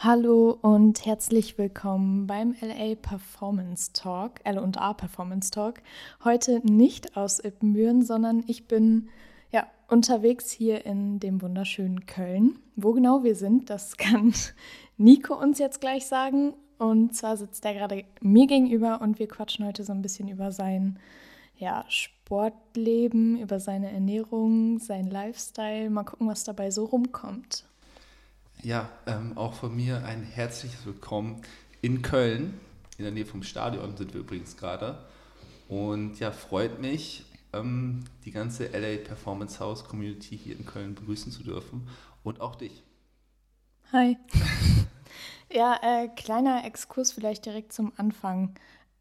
Hallo und herzlich willkommen beim LA Performance Talk, L&A Performance Talk. Heute nicht aus Ippenbüren, sondern ich bin ja unterwegs hier in dem wunderschönen Köln. Wo genau wir sind, das kann Nico uns jetzt gleich sagen. Und zwar sitzt er gerade mir gegenüber und wir quatschen heute so ein bisschen über sein ja, Sportleben, über seine Ernährung, sein Lifestyle. Mal gucken, was dabei so rumkommt. Ja, ähm, auch von mir ein herzliches Willkommen in Köln. In der Nähe vom Stadion sind wir übrigens gerade. Und ja, freut mich, ähm, die ganze LA Performance House Community hier in Köln begrüßen zu dürfen. Und auch dich. Hi. ja, äh, kleiner Exkurs vielleicht direkt zum Anfang.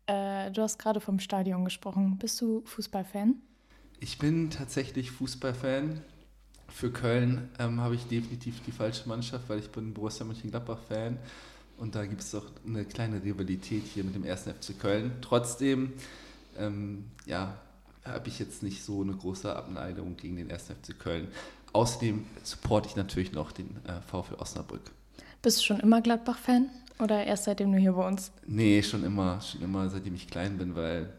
Äh, du hast gerade vom Stadion gesprochen. Bist du Fußballfan? Ich bin tatsächlich Fußballfan für Köln ähm, habe ich definitiv die falsche Mannschaft, weil ich bin Borussia Mönchengladbach-Fan und da gibt es doch eine kleine Rivalität hier mit dem 1. FC Köln. Trotzdem, ähm, ja, habe ich jetzt nicht so eine große Abneigung gegen den 1. FC Köln. Außerdem supporte ich natürlich noch den äh, VfL Osnabrück. Bist du schon immer Gladbach-Fan oder erst seitdem du hier bei uns? Nee, schon immer, schon immer, seitdem ich klein bin, weil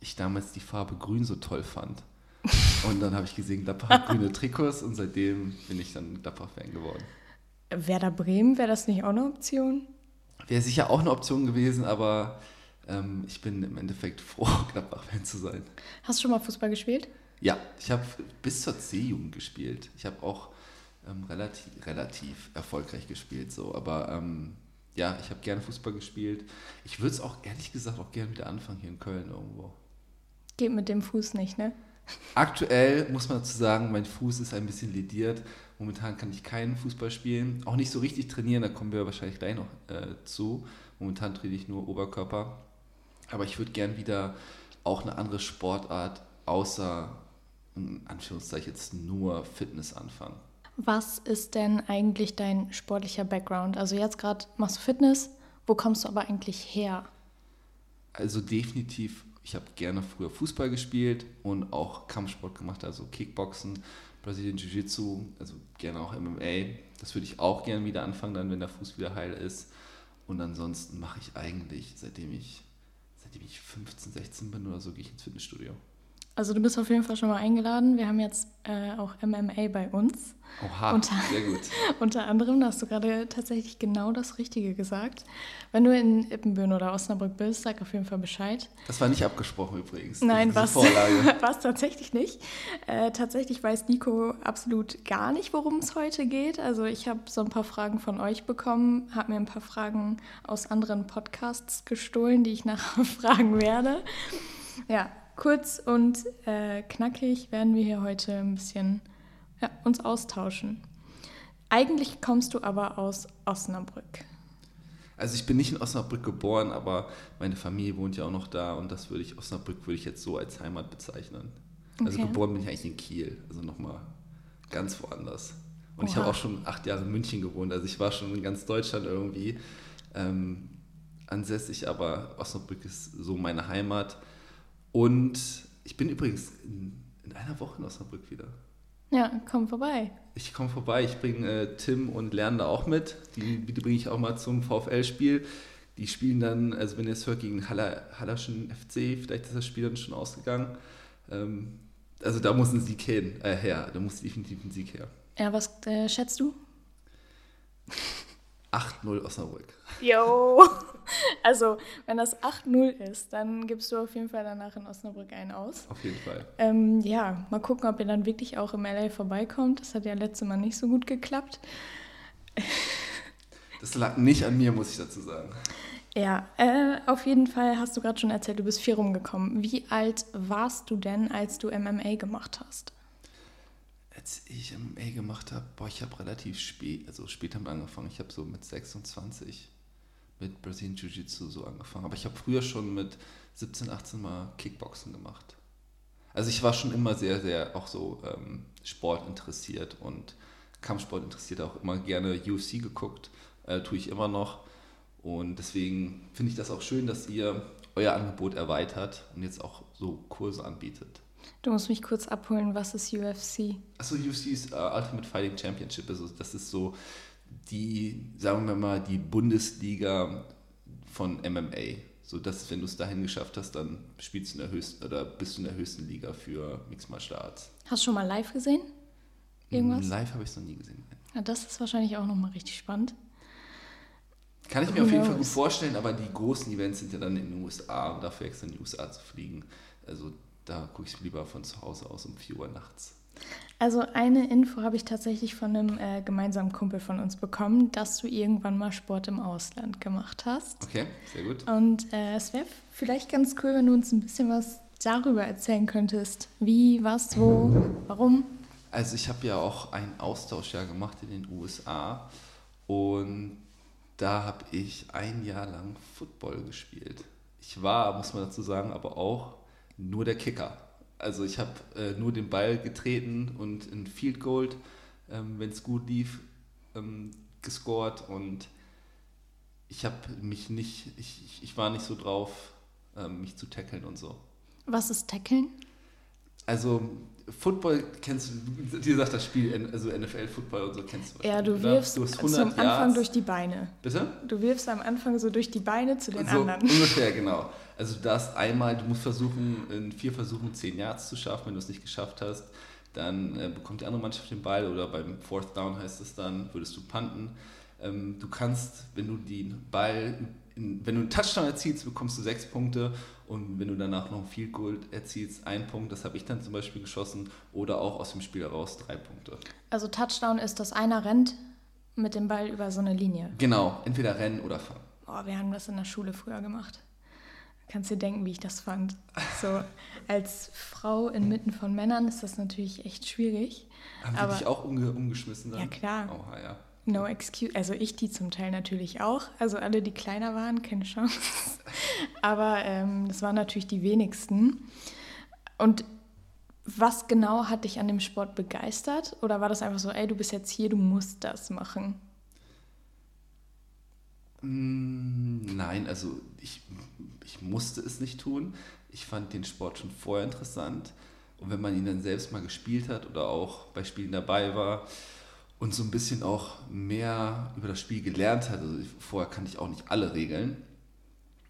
ich damals die Farbe Grün so toll fand. Und dann habe ich gesehen, Gladbach hat grüne Trikots und seitdem bin ich dann Gladbach-Fan geworden. Werder Bremen, wäre das nicht auch eine Option? Wäre sicher auch eine Option gewesen, aber ähm, ich bin im Endeffekt froh, Gladbach-Fan zu sein. Hast du schon mal Fußball gespielt? Ja, ich habe bis zur C-Jugend gespielt. Ich habe auch ähm, relativ, relativ erfolgreich gespielt, so, aber ähm, ja, ich habe gerne Fußball gespielt. Ich würde es auch ehrlich gesagt auch gerne wieder anfangen hier in Köln irgendwo. Geht mit dem Fuß nicht, ne? Aktuell muss man dazu sagen, mein Fuß ist ein bisschen lediert. Momentan kann ich keinen Fußball spielen, auch nicht so richtig trainieren, da kommen wir wahrscheinlich gleich noch äh, zu. Momentan trainiere ich nur Oberkörper. Aber ich würde gern wieder auch eine andere Sportart außer, in Anführungszeichen, jetzt nur Fitness anfangen. Was ist denn eigentlich dein sportlicher Background? Also jetzt gerade machst du Fitness, wo kommst du aber eigentlich her? Also definitiv ich habe gerne früher Fußball gespielt und auch Kampfsport gemacht, also Kickboxen, Brazilian Jiu-Jitsu, also gerne auch MMA. Das würde ich auch gerne wieder anfangen, dann wenn der Fuß wieder heil ist. Und ansonsten mache ich eigentlich, seitdem ich, seitdem ich 15, 16 bin oder so, gehe ich ins Fitnessstudio. Also du bist auf jeden Fall schon mal eingeladen. Wir haben jetzt äh, auch MMA bei uns. Oha, unter, sehr gut. unter anderem, da hast du gerade tatsächlich genau das Richtige gesagt. Wenn du in Ippenbüren oder Osnabrück bist, sag auf jeden Fall Bescheid. Das war nicht abgesprochen übrigens. Nein, was war es tatsächlich nicht. Äh, tatsächlich weiß Nico absolut gar nicht, worum es heute geht. Also ich habe so ein paar Fragen von euch bekommen, habe mir ein paar Fragen aus anderen Podcasts gestohlen, die ich nachher fragen werde. Ja, kurz und äh, knackig werden wir hier heute ein bisschen ja, uns austauschen. Eigentlich kommst du aber aus Osnabrück. Also ich bin nicht in Osnabrück geboren, aber meine Familie wohnt ja auch noch da und das würde ich, Osnabrück würde ich jetzt so als Heimat bezeichnen. Also okay. geboren bin ich eigentlich in Kiel, also nochmal ganz woanders. Und Oha. ich habe auch schon acht Jahre in München gewohnt, also ich war schon in ganz Deutschland irgendwie ähm, ansässig, aber Osnabrück ist so meine Heimat. Und ich bin übrigens in, in einer Woche in Osnabrück wieder. Ja, komm vorbei. Ich komme vorbei. Ich bringe äh, Tim und Lernen da auch mit. Die, die bringe ich auch mal zum VfL-Spiel. Die spielen dann, also wenn ihr es hört, gegen Haller, Hallerschen FC. Vielleicht ist das Spiel dann schon ausgegangen. Ähm, also da muss ein Sieg hin, äh, her. Da muss definitiv ein Sieg her. Ja, was äh, schätzt du? 8-0 Osnabrück. Jo! Also, wenn das 8-0 ist, dann gibst du auf jeden Fall danach in Osnabrück einen aus. Auf jeden Fall. Ähm, ja, mal gucken, ob ihr dann wirklich auch im LA vorbeikommt. Das hat ja letztes Mal nicht so gut geklappt. Das lag nicht an mir, muss ich dazu sagen. Ja, äh, auf jeden Fall hast du gerade schon erzählt, du bist vier rumgekommen. Wie alt warst du denn, als du MMA gemacht hast? als ich MMA gemacht habe, boah, ich habe relativ spät, also spät haben angefangen. Ich habe so mit 26 mit Brazilian Jiu-Jitsu so angefangen. Aber ich habe früher schon mit 17, 18 Mal Kickboxen gemacht. Also ich war schon immer sehr, sehr auch so ähm, Sport interessiert und Kampfsport interessiert, auch immer gerne UFC geguckt, äh, tue ich immer noch. Und deswegen finde ich das auch schön, dass ihr euer Angebot erweitert und jetzt auch so Kurse anbietet. Du musst mich kurz abholen, was ist UFC? Achso, UFC ist uh, Ultimate Fighting Championship. Also das ist so die, sagen wir mal, die Bundesliga von MMA. So dass, wenn du es dahin geschafft hast, dann spielst du in der höchsten oder bist du in der höchsten Liga für Mixed Martial Arts. Hast du schon mal live gesehen? Irgendwas? Live habe ich es noch nie gesehen. Ja, das ist wahrscheinlich auch nochmal richtig spannend. Kann ich mir auf jeden Fall gut vorstellen, aber die großen Events sind ja dann in den USA und dafür extra in die USA zu fliegen. Also da gucke ich lieber von zu Hause aus um 4 Uhr nachts. Also eine Info habe ich tatsächlich von einem äh, gemeinsamen Kumpel von uns bekommen, dass du irgendwann mal Sport im Ausland gemacht hast. Okay, sehr gut. Und äh, es wäre vielleicht ganz cool, wenn du uns ein bisschen was darüber erzählen könntest. Wie, was, wo, warum? Also ich habe ja auch ein Austauschjahr gemacht in den USA und da habe ich ein Jahr lang Football gespielt. Ich war, muss man dazu sagen, aber auch nur der Kicker. Also ich habe äh, nur den Ball getreten und in Field Goal, ähm, wenn es gut lief, ähm, gescored und ich habe mich nicht, ich, ich war nicht so drauf, ähm, mich zu tackeln und so. Was ist tackeln? Also Football kennst du, wie gesagt, das Spiel, also NFL-Football und so kennst du Ja, du wirfst du zum Anfang Yards. durch die Beine. Bitte? Du wirfst am Anfang so durch die Beine zu den so anderen. Ungefähr, genau. Also du darfst einmal, du musst versuchen, in vier Versuchen zehn Yards zu schaffen. Wenn du es nicht geschafft hast, dann äh, bekommt die andere Mannschaft den Ball oder beim Fourth Down heißt es dann, würdest du punten. Ähm, du kannst, wenn du den Ball, in, wenn du einen Touchdown erzielst, bekommst du sechs Punkte und wenn du danach noch ein Field Goal erzielst, ein Punkt, das habe ich dann zum Beispiel geschossen, oder auch aus dem Spiel heraus drei Punkte. Also Touchdown ist, dass einer rennt mit dem Ball über so eine Linie. Genau, entweder rennen oder fangen. Oh, wir haben das in der Schule früher gemacht. Kannst dir denken, wie ich das fand. So als Frau inmitten von Männern ist das natürlich echt schwierig. Haben die dich auch umge umgeschmissen dann? Ja, klar. Oha, ja. No excuse. Also ich die zum Teil natürlich auch. Also alle, die kleiner waren, keine Chance. Aber ähm, das waren natürlich die wenigsten. Und was genau hat dich an dem Sport begeistert? Oder war das einfach so, ey, du bist jetzt hier, du musst das machen? Mm, nein, also ich, ich musste es nicht tun. Ich fand den Sport schon vorher interessant. Und wenn man ihn dann selbst mal gespielt hat oder auch bei Spielen dabei war, und so ein bisschen auch mehr über das Spiel gelernt hat. Also vorher kannte ich auch nicht alle Regeln,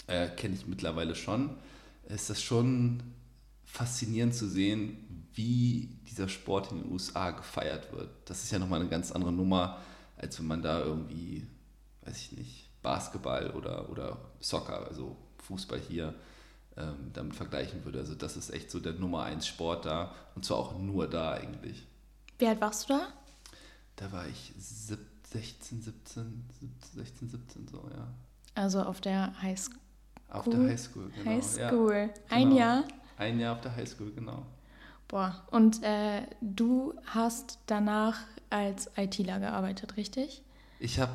äh, kenne ich mittlerweile schon. Ist das schon faszinierend zu sehen, wie dieser Sport in den USA gefeiert wird. Das ist ja nochmal eine ganz andere Nummer, als wenn man da irgendwie, weiß ich nicht, Basketball oder, oder Soccer, also Fußball hier, ähm, damit vergleichen würde. Also das ist echt so der Nummer 1 Sport da und zwar auch nur da eigentlich. Wie alt warst du da? Da war ich 16, 17, 16, 17 so, ja. Also auf der Highschool. Auf der Highschool, genau. Highschool. Ja, Ein genau. Jahr? Ein Jahr auf der Highschool, genau. Boah, und äh, du hast danach als ITler gearbeitet, richtig? Ich habe,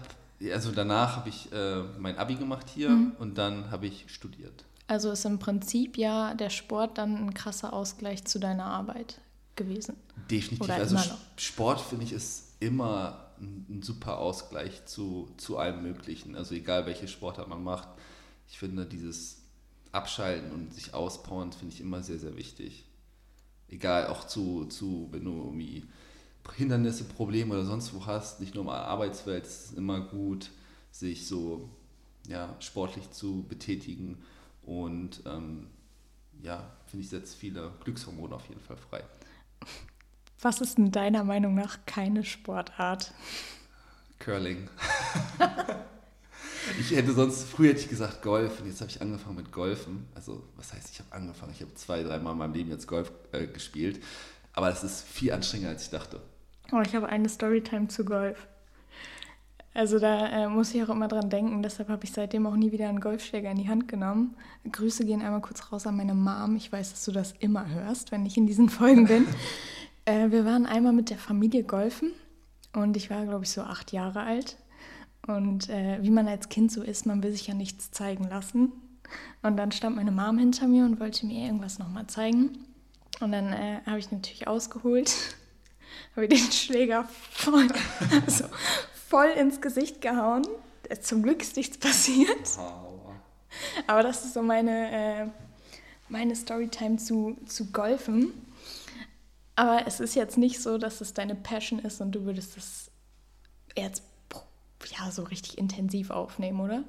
also danach habe ich äh, mein Abi gemacht hier mhm. und dann habe ich studiert. Also ist im Prinzip ja der Sport dann ein krasser Ausgleich zu deiner Arbeit gewesen. Definitiv. Oder also Sport finde ich ist immer ein, ein, super Ausgleich zu, zu allem Möglichen. Also egal welche Sportart man macht. Ich finde dieses Abschalten und sich auspowern finde ich immer sehr, sehr wichtig. Egal, auch zu, zu wenn du irgendwie Hindernisse, Probleme oder sonst wo hast, nicht nur in der Arbeitswelt, ist es immer gut, sich so ja, sportlich zu betätigen und ähm, ja, finde ich, setzt viele Glückshormone auf jeden Fall frei. Was ist in deiner Meinung nach keine Sportart? Curling. ich hätte sonst, früher hätte ich gesagt Golf und jetzt habe ich angefangen mit Golfen. Also, was heißt, ich habe angefangen? Ich habe zwei, dreimal in meinem Leben jetzt Golf äh, gespielt. Aber es ist viel anstrengender, als ich dachte. Oh, ich habe eine Storytime zu Golf. Also da äh, muss ich auch immer dran denken, deshalb habe ich seitdem auch nie wieder einen Golfschläger in die Hand genommen. Grüße gehen einmal kurz raus an meine Mom. Ich weiß, dass du das immer hörst, wenn ich in diesen Folgen bin. Äh, wir waren einmal mit der Familie golfen und ich war, glaube ich, so acht Jahre alt. Und äh, wie man als Kind so ist, man will sich ja nichts zeigen lassen. Und dann stand meine Mom hinter mir und wollte mir irgendwas nochmal zeigen. Und dann äh, habe ich natürlich ausgeholt, habe den Schläger voll, also voll ins Gesicht gehauen. Zum Glück ist nichts passiert. Aber das ist so meine, äh, meine Storytime zu, zu Golfen. Aber es ist jetzt nicht so, dass es deine Passion ist und du würdest es jetzt ja so richtig intensiv aufnehmen, oder?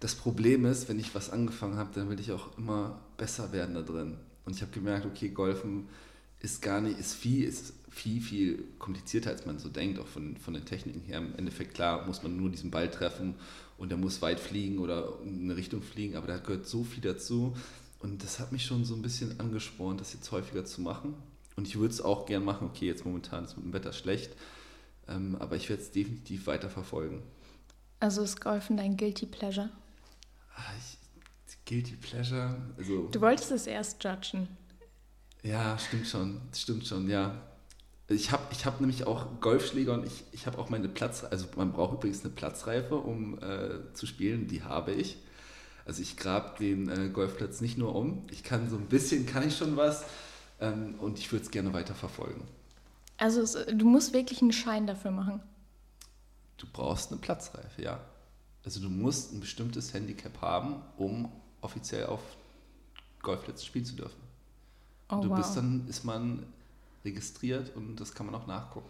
Das Problem ist, wenn ich was angefangen habe, dann will ich auch immer besser werden da drin. Und ich habe gemerkt, okay, Golfen ist gar nicht, ist viel, ist viel, viel komplizierter, als man so denkt, auch von, von den Techniken her. Im Endeffekt, klar, muss man nur diesen Ball treffen und er muss weit fliegen oder in eine Richtung fliegen, aber da gehört so viel dazu. Und das hat mich schon so ein bisschen angespornt, das jetzt häufiger zu machen. Und ich würde es auch gern machen. Okay, jetzt momentan ist mit dem Wetter schlecht, ähm, aber ich werde es definitiv weiter verfolgen. Also ist Golfen dein Guilty Pleasure? Ah, ich, Guilty Pleasure, also. Du wolltest es erst judgen. Ja, stimmt schon, stimmt schon, ja. Ich habe ich hab nämlich auch Golfschläger und ich, ich habe auch meine Platz, also man braucht übrigens eine Platzreife, um äh, zu spielen, die habe ich. Also ich grabe den äh, Golfplatz nicht nur um, ich kann so ein bisschen, kann ich schon was, ähm, und ich würde es gerne weiter verfolgen. Also es, du musst wirklich einen Schein dafür machen. Du brauchst eine Platzreife, ja. Also du musst ein bestimmtes Handicap haben, um offiziell auf Golfplätzen spielen zu dürfen. Oh, du wow. bist dann, ist man registriert und das kann man auch nachgucken.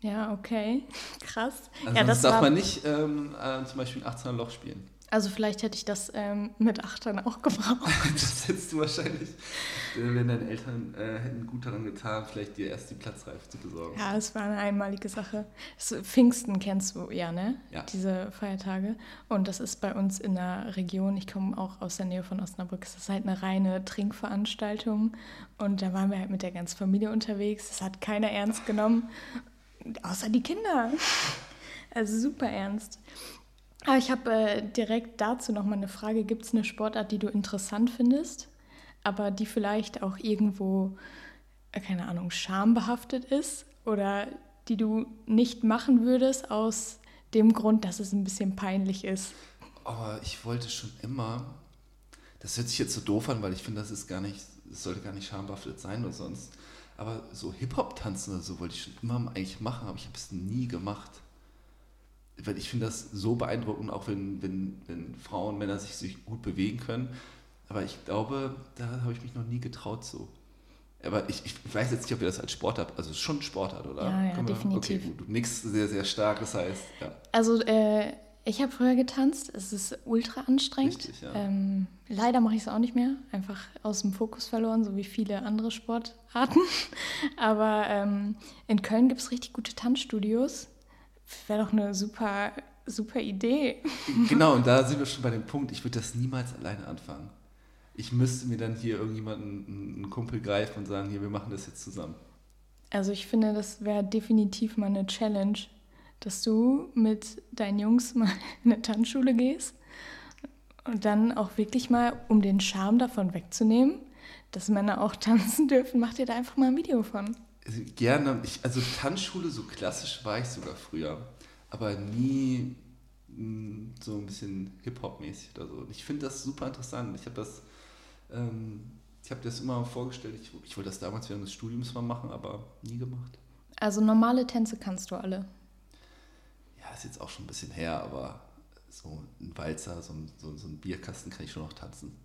Ja, okay. Krass. Also ja, das darf man nicht ähm, äh, zum Beispiel ein 18er Loch spielen. Also vielleicht hätte ich das ähm, mit Achtern auch gebraucht. das hättest du wahrscheinlich, wenn deine Eltern äh, hätten gut daran getan, vielleicht dir erst die Platzreife zu besorgen. Ja, es war eine einmalige Sache. Das Pfingsten kennst du ja, ne? Ja. Diese Feiertage. Und das ist bei uns in der Region, ich komme auch aus der Nähe von Osnabrück, es ist halt eine reine Trinkveranstaltung. Und da waren wir halt mit der ganzen Familie unterwegs. Das hat keiner ernst genommen, außer die Kinder. Also super ernst. Aber ich habe äh, direkt dazu nochmal eine Frage. Gibt es eine Sportart, die du interessant findest, aber die vielleicht auch irgendwo, äh, keine Ahnung, schambehaftet ist oder die du nicht machen würdest aus dem Grund, dass es ein bisschen peinlich ist? Aber ich wollte schon immer, das hört sich jetzt so doof an, weil ich finde, das ist gar nicht, das sollte gar nicht schambehaftet sein oder sonst. Aber so Hip-Hop-Tanzen oder so wollte ich schon immer eigentlich machen, aber ich habe es nie gemacht weil ich finde das so beeindruckend, auch wenn, wenn, wenn Frauen und Männer sich, sich gut bewegen können. Aber ich glaube, da habe ich mich noch nie getraut so. Aber ich, ich weiß jetzt nicht, ob ihr das als Sport habt. Also es ist schon Sportart, oder? Ja, ja, definitiv. Okay, gut. Du nix sehr, sehr stark, das heißt, ja. Also äh, ich habe früher getanzt. Es ist ultra anstrengend. Richtig, ja. ähm, leider mache ich es auch nicht mehr. Einfach aus dem Fokus verloren, so wie viele andere Sportarten. Aber ähm, in Köln gibt es richtig gute Tanzstudios wäre doch eine super, super Idee. Genau, und da sind wir schon bei dem Punkt, ich würde das niemals alleine anfangen. Ich müsste mir dann hier irgendjemanden, einen Kumpel greifen und sagen, hier, wir machen das jetzt zusammen. Also ich finde, das wäre definitiv mal eine Challenge, dass du mit deinen Jungs mal in eine Tanzschule gehst und dann auch wirklich mal, um den Charme davon wegzunehmen, dass Männer auch tanzen dürfen, mach dir da einfach mal ein Video von gerne, ich, also Tanzschule, so klassisch war ich sogar früher, aber nie mh, hm, so ein bisschen Hip-Hop-mäßig oder so. Und ich finde das super interessant. Ich habe das, ähm, ich habe das immer vorgestellt, ich, ich wollte das damals während des Studiums mal machen, aber nie gemacht. Also normale Tänze kannst du alle? Ja, ist jetzt auch schon ein bisschen her, aber so ein Walzer, so ein, so, so ein Bierkasten kann ich schon noch tanzen.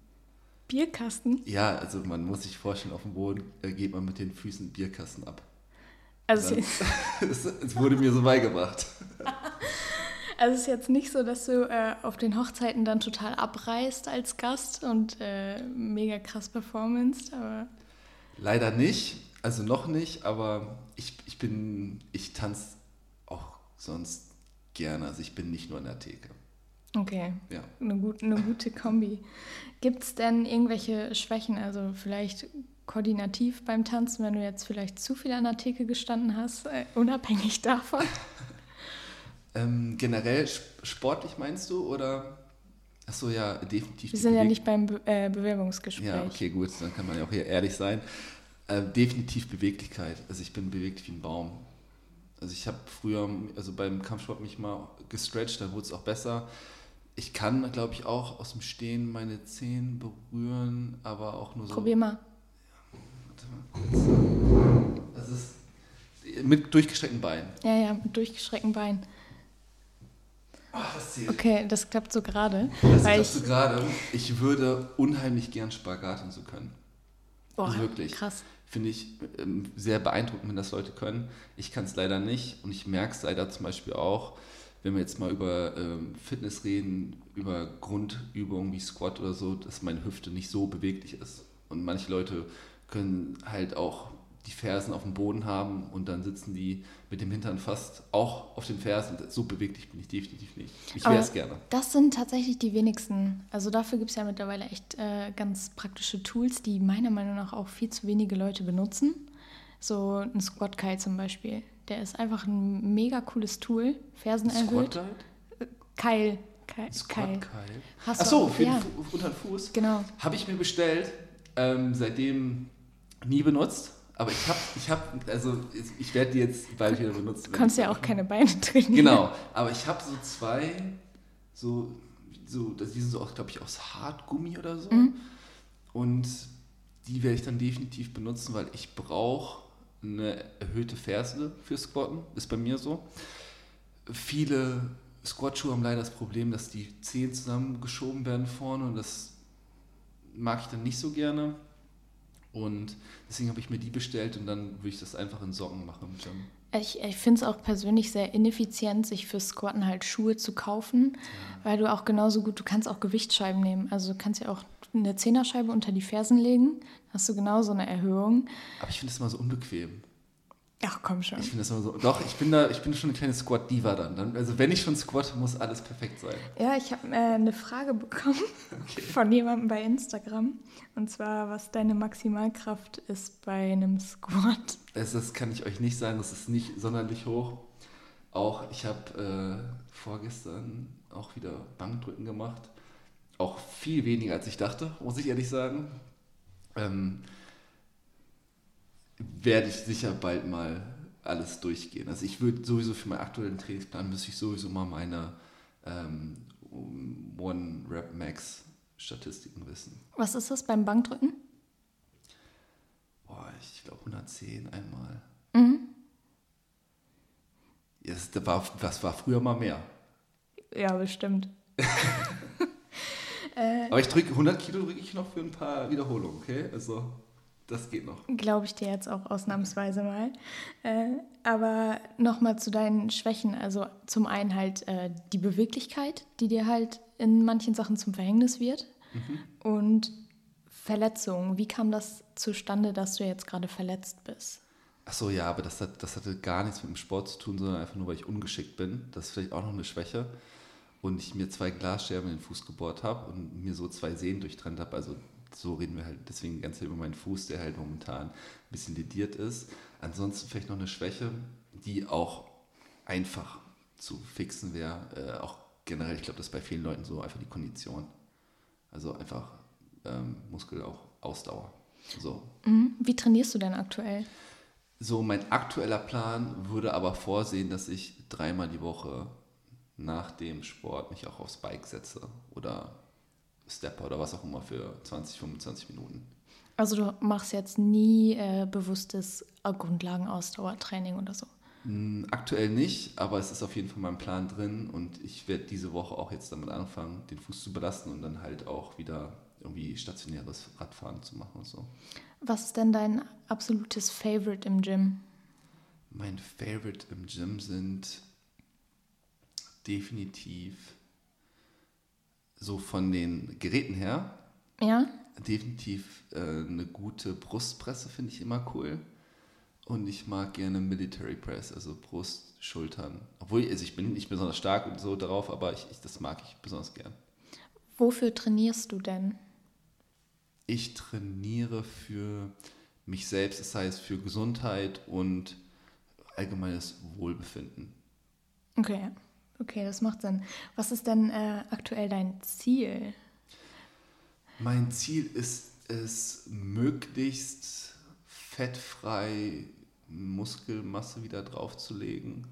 Bierkasten? Ja, also man muss sich vorstellen, auf dem Boden äh, geht man mit den Füßen Bierkasten ab. Also es wurde mir so beigebracht. Also es ist jetzt nicht so, dass du äh, auf den Hochzeiten dann total abreißt als Gast und äh, mega krass performance, aber... Leider nicht, also noch nicht, aber ich, ich bin, ich tanze auch sonst gerne, also ich bin nicht nur in der Theke. Okay, ja. eine, gut, eine gute Kombi. Gibt es denn irgendwelche Schwächen, also vielleicht koordinativ beim Tanzen, wenn du jetzt vielleicht zu viel an der Theke gestanden hast, äh, unabhängig davon? ähm, generell sportlich meinst du oder? Achso, ja, definitiv. Wir sind ja nicht beim Be äh, Bewerbungsgespräch. Ja, okay, gut, dann kann man ja auch hier ehrlich sein. Äh, definitiv Beweglichkeit. Also ich bin bewegt wie ein Baum. Also ich habe früher, also beim Kampfsport mich mal gestretcht, da wurde es auch besser. Ich kann, glaube ich, auch aus dem Stehen meine Zehen berühren, aber auch nur so. Probier mal. Ja, warte mal kurz. Das ist mit durchgestreckten Beinen. Ja, ja, mit durchgestreckten Beinen. Ach, das zählt. Okay, das klappt so gerade. Das klappt so gerade. Ich würde unheimlich gern Spagat und so können. Boah, also wirklich. krass. Finde ich ähm, sehr beeindruckend, wenn das Leute können. Ich kann es leider nicht und ich merke es leider zum Beispiel auch, wenn wir jetzt mal über ähm, Fitness reden, über Grundübungen wie Squat oder so, dass meine Hüfte nicht so beweglich ist. Und manche Leute können halt auch die Fersen auf dem Boden haben und dann sitzen die mit dem Hintern fast auch auf den Fersen. So beweglich bin ich definitiv nicht. Ich wäre es gerne. Das sind tatsächlich die wenigsten. Also dafür gibt es ja mittlerweile echt äh, ganz praktische Tools, die meiner Meinung nach auch viel zu wenige Leute benutzen. So ein Squat Kite zum Beispiel. Der ist einfach ein mega cooles Tool. Fersen erhöht. Squat Keil. Keil. Squat Keil. Ach so, für ja. den unter den Fuß. Genau. Habe ich mir bestellt. Ähm, seitdem nie benutzt. Aber ich habe, ich habe, also ich werde die jetzt bald wieder benutzen. Du kannst ja auch keine Beine trainieren. Genau, aber ich habe so zwei, so, so, die sind so auch, glaube ich, aus Hartgummi oder so. Mhm. Und die werde ich dann definitiv benutzen, weil ich brauche eine erhöhte Ferse für Squatten, ist bei mir so. Viele Squat-Schuhe haben leider das Problem, dass die Zehen zusammengeschoben werden vorne und das mag ich dann nicht so gerne. Und deswegen habe ich mir die bestellt und dann würde ich das einfach in Socken machen. Ich, ich finde es auch persönlich sehr ineffizient, sich für Squatten halt Schuhe zu kaufen, ja. weil du auch genauso gut, du kannst auch Gewichtsscheiben nehmen. Also du kannst ja auch eine Zehnerscheibe unter die Fersen legen, hast du genauso eine Erhöhung. Aber ich finde das immer so unbequem. Ach komm schon. Ich finde das immer so. Doch, ich bin da, ich bin schon eine kleine Squat-Diva dann. Also wenn ich schon squat, muss alles perfekt sein. Ja, ich habe äh, eine Frage bekommen okay. von jemandem bei Instagram. Und zwar, was deine Maximalkraft ist bei einem Squat. Das, das kann ich euch nicht sagen, das ist nicht sonderlich hoch. Auch ich habe äh, vorgestern auch wieder Bankdrücken gemacht. Auch viel weniger als ich dachte, muss ich ehrlich sagen. Ähm, werde ich sicher bald mal alles durchgehen. Also ich würde sowieso für meinen aktuellen Trainingsplan müsste ich sowieso mal meine ähm, One Rep Max Statistiken wissen. Was ist das beim Bankdrücken? Boah, ich glaube 110 einmal. Mhm. Ja, das, war, das war früher mal mehr. Ja, bestimmt. Aber ich drücke 100 Kilo drücke ich noch für ein paar Wiederholungen, okay? Also das geht noch. Glaube ich dir jetzt auch ausnahmsweise mal. Äh, aber nochmal zu deinen Schwächen. Also zum einen halt äh, die Beweglichkeit, die dir halt in manchen Sachen zum Verhängnis wird. Mhm. Und Verletzungen. Wie kam das zustande, dass du jetzt gerade verletzt bist? Ach so, ja, aber das, hat, das hatte gar nichts mit dem Sport zu tun, sondern einfach nur, weil ich ungeschickt bin. Das ist vielleicht auch noch eine Schwäche. Und ich mir zwei Glasscherben in den Fuß gebohrt habe und mir so zwei Sehnen durchtrennt habe. Also so reden wir halt deswegen Zeit über meinen Fuß, der halt momentan ein bisschen lediert ist. Ansonsten vielleicht noch eine Schwäche, die auch einfach zu fixen wäre. Äh, auch generell, ich glaube, das ist bei vielen Leuten so einfach die Kondition. Also einfach ähm, Muskel auch Ausdauer. So. Mhm. Wie trainierst du denn aktuell? So, mein aktueller Plan würde aber vorsehen, dass ich dreimal die Woche nach dem Sport mich auch aufs Bike setze oder Stepper oder was auch immer für 20, 25 Minuten. Also du machst jetzt nie äh, bewusstes Grundlagenausdauertraining oder so? Hm, aktuell nicht, aber es ist auf jeden Fall in meinem Plan drin und ich werde diese Woche auch jetzt damit anfangen, den Fuß zu belasten und dann halt auch wieder irgendwie stationäres Radfahren zu machen und so. Was ist denn dein absolutes Favorite im Gym? Mein Favorite im Gym sind definitiv so von den Geräten her. Ja. Definitiv äh, eine gute Brustpresse finde ich immer cool. Und ich mag gerne Military Press, also Brust, Schultern. Obwohl, also ich bin nicht besonders stark und so darauf, aber ich, ich, das mag ich besonders gern. Wofür trainierst du denn? Ich trainiere für mich selbst, das heißt für Gesundheit und allgemeines Wohlbefinden. Okay. Okay, das macht Sinn. Was ist denn äh, aktuell dein Ziel? Mein Ziel ist es, möglichst fettfrei Muskelmasse wieder draufzulegen.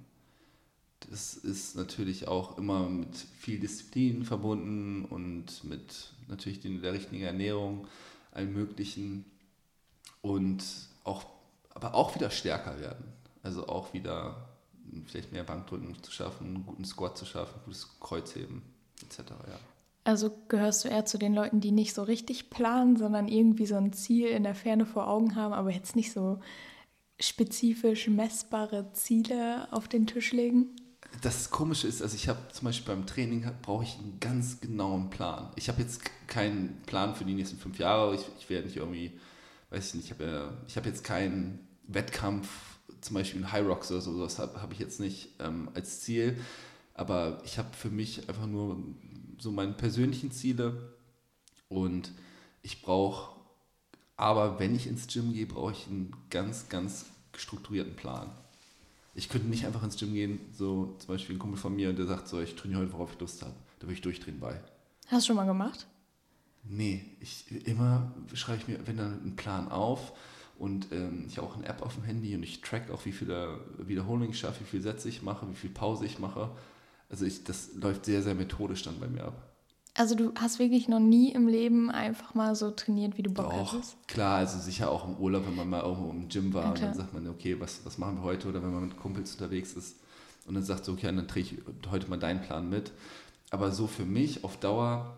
Das ist natürlich auch immer mit viel Disziplin verbunden und mit natürlich der richtigen Ernährung, allem Möglichen. Und auch, aber auch wieder stärker werden. Also auch wieder vielleicht mehr Bankdrücken zu schaffen, einen guten Squat zu schaffen, gutes Kreuzheben etc. Ja. Also gehörst du eher zu den Leuten, die nicht so richtig planen, sondern irgendwie so ein Ziel in der Ferne vor Augen haben, aber jetzt nicht so spezifisch messbare Ziele auf den Tisch legen? Das Komische ist, also ich habe zum Beispiel beim Training brauche ich einen ganz genauen Plan. Ich habe jetzt keinen Plan für die nächsten fünf Jahre. Ich, ich werde nicht irgendwie, weiß ich nicht, ich habe habe jetzt keinen Wettkampf, zum Beispiel in High Rocks oder so, das habe hab ich jetzt nicht ähm, als Ziel. Aber ich habe für mich einfach nur so meine persönlichen Ziele und ich brauche, aber wenn ich ins Gym gehe, brauche ich einen ganz, ganz strukturierten Plan. Ich könnte nicht einfach ins Gym gehen, so zum Beispiel ein Kumpel von mir, der sagt so, ich trainiere heute, worauf ich Lust habe. Da würde ich durchdrehen bei. Hast du schon mal gemacht? Nee, ich immer schreibe ich mir, wenn dann einen Plan auf und ähm, ich habe auch eine App auf dem Handy und ich track auch, wie viele Wiederholungen ich schaffe, wie viele Sätze ich mache, wie viel Pause ich mache. Also ich, das läuft sehr, sehr methodisch dann bei mir ab. Also du hast wirklich noch nie im Leben einfach mal so trainiert, wie du Bock Doch, hattest? klar, also sicher auch im Urlaub, wenn man mal irgendwo im Gym war ja, und dann sagt man, okay, was, was machen wir heute? Oder wenn man mit Kumpels unterwegs ist und dann sagt so, okay, dann drehe ich heute mal deinen Plan mit. Aber so für mich auf Dauer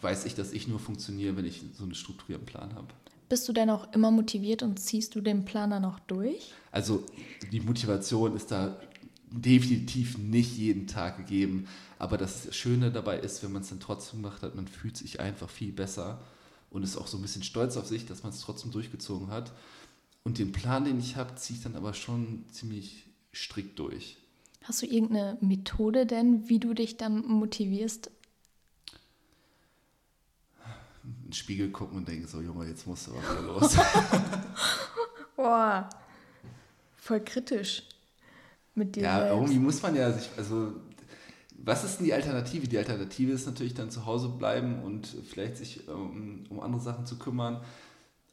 weiß ich, dass ich nur funktioniere, wenn ich so einen strukturierten Plan habe. Bist du denn auch immer motiviert und ziehst du den Plan dann auch durch? Also die Motivation ist da definitiv nicht jeden Tag gegeben. Aber das Schöne dabei ist, wenn man es dann trotzdem macht hat, man fühlt sich einfach viel besser und ist auch so ein bisschen stolz auf sich, dass man es trotzdem durchgezogen hat. Und den Plan, den ich habe, ziehe ich dann aber schon ziemlich strikt durch. Hast du irgendeine Methode denn, wie du dich dann motivierst? In den Spiegel gucken und denken so, Junge, jetzt musst du wieder los. Boah, voll kritisch mit dir Ja, selbst. irgendwie muss man ja sich, also was ist denn die Alternative? Die Alternative ist natürlich dann zu Hause bleiben und vielleicht sich um, um andere Sachen zu kümmern.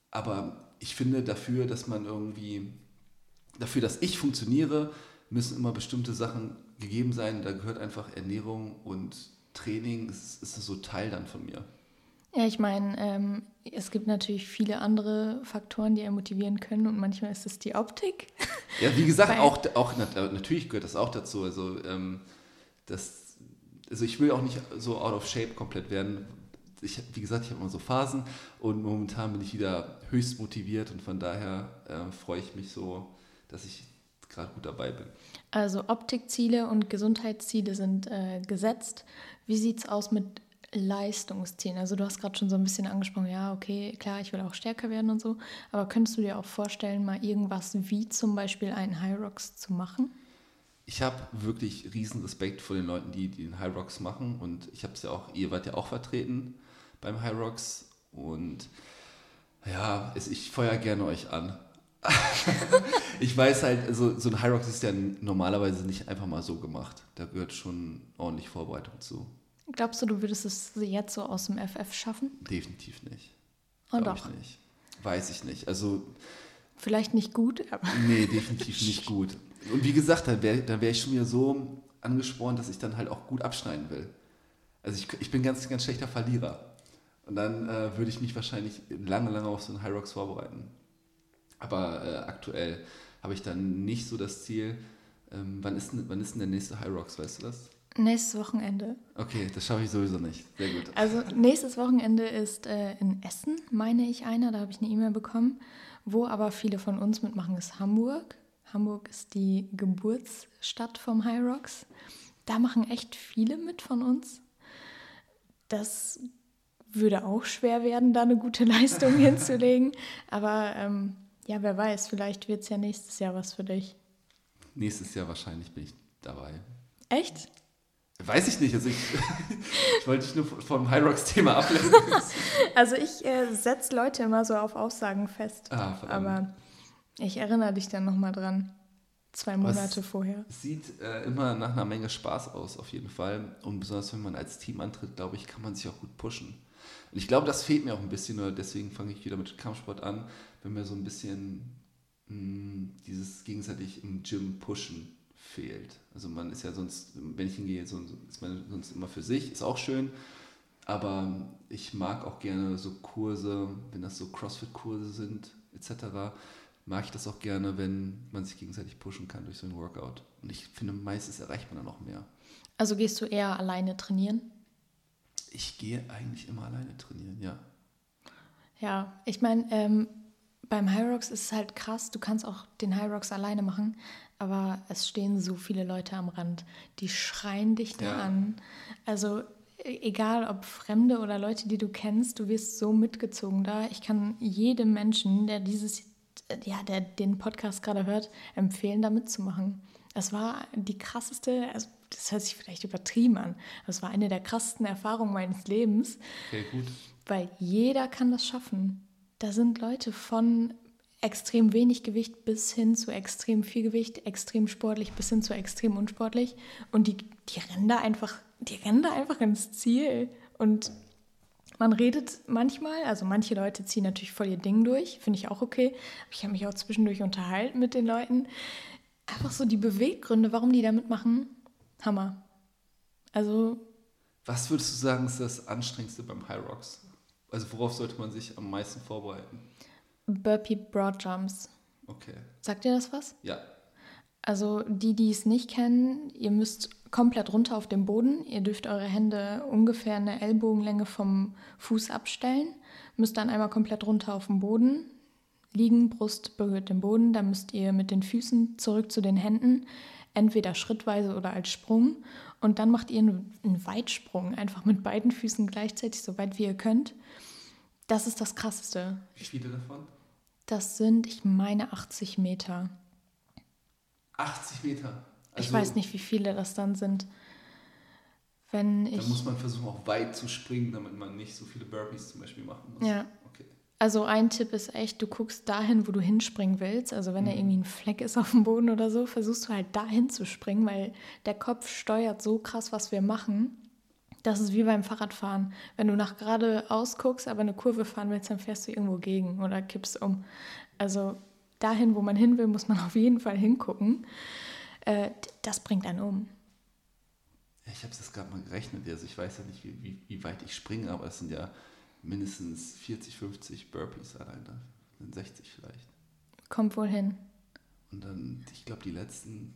Aber ich finde dafür, dass man irgendwie, dafür, dass ich funktioniere, müssen immer bestimmte Sachen gegeben sein. Da gehört einfach Ernährung und Training, ist, ist so Teil dann von mir. Ja, ich meine, ähm, es gibt natürlich viele andere Faktoren, die einen motivieren können und manchmal ist es die Optik. Ja, wie gesagt, auch, auch natürlich gehört das auch dazu. Also, ähm, das, also ich will auch nicht so out of shape komplett werden. Ich, wie gesagt, ich habe immer so Phasen und momentan bin ich wieder höchst motiviert und von daher äh, freue ich mich so, dass ich gerade gut dabei bin. Also Optikziele und Gesundheitsziele sind äh, gesetzt. Wie sieht es aus mit Leistungszielen? Also du hast gerade schon so ein bisschen angesprochen, ja, okay, klar, ich will auch stärker werden und so, aber könntest du dir auch vorstellen, mal irgendwas wie zum Beispiel einen High Rocks zu machen? Ich habe wirklich riesen Respekt vor den Leuten, die, die den High Rocks machen und ich habe es ja auch, ihr wart ja auch vertreten beim High Rocks und ja, es, ich feuer gerne euch an. ich weiß halt, also so ein High Rocks ist ja normalerweise nicht einfach mal so gemacht. Da gehört schon ordentlich Vorbereitung zu. Glaubst du, du würdest es jetzt so aus dem FF schaffen? Definitiv nicht. Oh, Glaub doch. Ich nicht. Weiß ich nicht. Also. Vielleicht nicht gut, aber. Nee, definitiv nicht gut. Und wie gesagt, dann wäre dann wär ich schon wieder so angesprochen, dass ich dann halt auch gut abschneiden will. Also ich, ich bin ganz, ganz schlechter Verlierer. Und dann äh, würde ich mich wahrscheinlich lange, lange auf so einen High Rocks vorbereiten. Aber äh, aktuell habe ich dann nicht so das Ziel. Ähm, wann, ist, denn- wann ist denn der nächste High Rocks, weißt du das? Nächstes Wochenende. Okay, das schaffe ich sowieso nicht. Sehr gut. Also nächstes Wochenende ist äh, in Essen, meine ich, einer. Da habe ich eine E-Mail bekommen. Wo aber viele von uns mitmachen, ist Hamburg. Hamburg ist die Geburtsstadt vom High Rocks. Da machen echt viele mit von uns. Das würde auch schwer werden, da eine gute Leistung hinzulegen. Aber ähm, ja, wer weiß, vielleicht wird es ja nächstes Jahr was für dich. Nächstes Jahr wahrscheinlich bin ich dabei. Echt? Weiß ich nicht. Also ich, ich wollte dich nur vom High Rocks-Thema ablenken. Also ich äh, setze Leute immer so auf Aussagen fest. Ah. Aber ich erinnere dich dann nochmal dran. Zwei Monate vorher. Es sieht äh, immer nach einer Menge Spaß aus, auf jeden Fall. Und besonders wenn man als Team antritt, glaube ich, kann man sich auch gut pushen. Und ich glaube, das fehlt mir auch ein bisschen, oder deswegen fange ich wieder mit Kampfsport an, wenn mir so ein bisschen mh, dieses gegenseitig im Gym pushen fehlt. Also man ist ja sonst, wenn ich hingehe, so, ist man sonst immer für sich, ist auch schön. Aber ich mag auch gerne so Kurse, wenn das so CrossFit-Kurse sind, etc., mag ich das auch gerne, wenn man sich gegenseitig pushen kann durch so ein Workout. Und ich finde, meistens erreicht man dann auch mehr. Also gehst du eher alleine trainieren? Ich gehe eigentlich immer alleine trainieren, ja. Ja, ich meine, ähm, beim High Rocks ist es halt krass, du kannst auch den High Rocks alleine machen, aber es stehen so viele Leute am Rand, die schreien dich da Ja. an. Also e- egal ob Fremde oder Leute, die du kennst, du wirst so mitgezogen da. Ich kann jedem Menschen, der dieses, ja, der den Podcast gerade hört, empfehlen, da mitzumachen. Es war die krasseste, also das hört sich vielleicht übertrieben an, aber es war eine der krassesten Erfahrungen meines Lebens. Okay, gut. Weil jeder kann das schaffen. Da sind Leute von extrem wenig Gewicht bis hin zu extrem viel Gewicht, extrem sportlich bis hin zu extrem unsportlich. Und die, die rennen da einfach, die rennen da einfach ins Ziel. Und man redet manchmal, also manche Leute ziehen natürlich voll ihr Ding durch, finde ich auch okay. Ich habe mich auch zwischendurch unterhalten mit den Leuten. Einfach so die Beweggründe, warum die da mitmachen, Hammer. Also Was würdest du sagen, ist das Anstrengendste beim High Rocks? Also worauf sollte man sich am meisten vorbereiten? Burpee Broad Jumps. Okay. Sagt ihr das was? Ja. Also die, die es nicht kennen, ihr müsst komplett runter auf dem Boden. Ihr dürft eure Hände ungefähr eine Ellbogenlänge vom Fuß abstellen. Müsst dann einmal komplett runter auf dem Boden. Liegen, Brust berührt den Boden. Dann müsst ihr mit den Füßen zurück zu den Händen. Entweder schrittweise oder als Sprung. Und dann macht ihr einen einen Weitsprung. Einfach mit beiden Füßen gleichzeitig, so weit wie ihr könnt. Das ist das Krasseste. Wie viele davon? Das sind, ich meine, 80 Meter. 80 Meter. Ich Also, weiß nicht, wie viele das dann sind. Wenn Da ich. muss man versuchen, auch weit zu springen, damit man nicht so viele Burpees zum Beispiel machen muss. Ja. Okay. Also ein Tipp ist echt, du guckst dahin, wo du hinspringen willst. Also wenn da irgendwie ein Fleck ist auf dem Boden oder so, versuchst du halt dahin zu springen, weil der Kopf steuert so krass, was wir machen. Das ist wie beim Fahrradfahren. Wenn du nach geradeaus guckst, aber eine Kurve fahren willst, dann fährst du irgendwo gegen oder kippst um. Also dahin, wo man hin will, muss man auf jeden Fall hingucken. Äh, das bringt einen um. Ich habe es gerade mal gerechnet. Also ich weiß ja nicht, wie, wie, wie weit ich springe, aber es sind ja mindestens 40, 50 Burpees alleine. Sind 60 vielleicht. Kommt wohl hin. Und dann, ich glaube, die letzten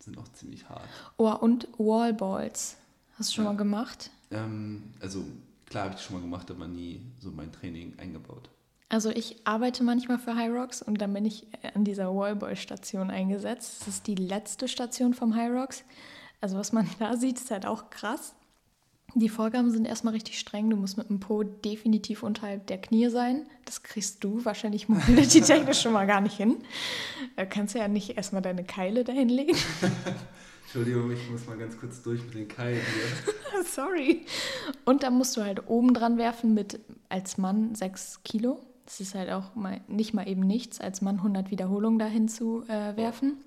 sind auch ziemlich hart. Oh, und Wallballs. Hast du schon Ja. mal gemacht? Ähm, also klar habe ich schon mal gemacht, aber nie so mein Training eingebaut. Also ich arbeite manchmal für High Rocks und dann bin ich an dieser Wallball-Station eingesetzt. Das ist die letzte Station vom High Rocks. Also was man da sieht, ist halt auch krass. Die Vorgaben sind erstmal richtig streng. Du musst mit dem Po definitiv unterhalb der Knie sein. Das kriegst du wahrscheinlich mobility-technisch schon mal gar nicht hin. Da kannst du ja nicht erstmal deine Keile dahin legen. Entschuldigung, ich muss mal ganz kurz durch mit den Keilen hier. Sorry. Und dann musst du halt oben dran werfen mit als Mann 6 Kilo. Das ist halt auch mal, nicht mal eben nichts, als Mann 100 Wiederholungen dahin zu äh, werfen.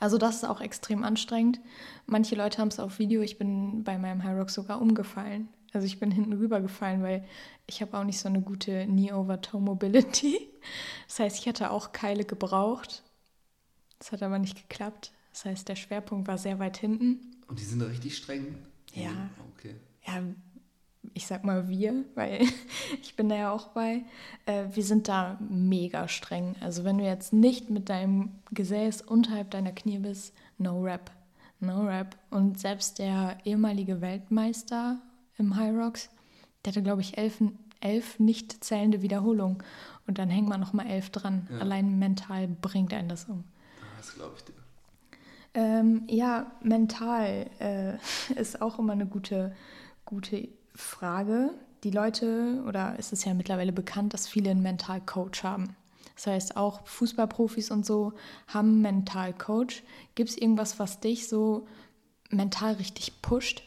Also das ist auch extrem anstrengend. Manche Leute haben es auf Video. Ich bin bei meinem High Rock sogar umgefallen. Also ich bin hinten rübergefallen, weil ich habe auch nicht so eine gute Knee-Over-Toe-Mobility. Das heißt, ich hätte auch Keile gebraucht. Das hat aber nicht geklappt. Das heißt, der Schwerpunkt war sehr weit hinten. Und die sind da richtig streng? Ja. Okay. ja, ich sag mal wir, weil ich bin da ja auch bei, äh, wir sind da mega streng. Also wenn du jetzt nicht mit deinem Gesäß unterhalb deiner Knie bist, no rap, no rap. Und selbst der ehemalige Weltmeister im High Rocks, der hatte glaube ich elf, elf nicht zählende Wiederholungen und dann hängt man noch mal elf dran. Ja. Allein mental bringt einen das um. Das glaube ich dir. Ähm, ja, mental äh, ist auch immer eine gute, gute Frage. Die Leute, oder es ist ja mittlerweile bekannt, dass viele einen Mentalcoach haben. Das heißt, auch Fußballprofis und so haben einen Mentalcoach. Gibt es irgendwas, was dich so mental richtig pusht?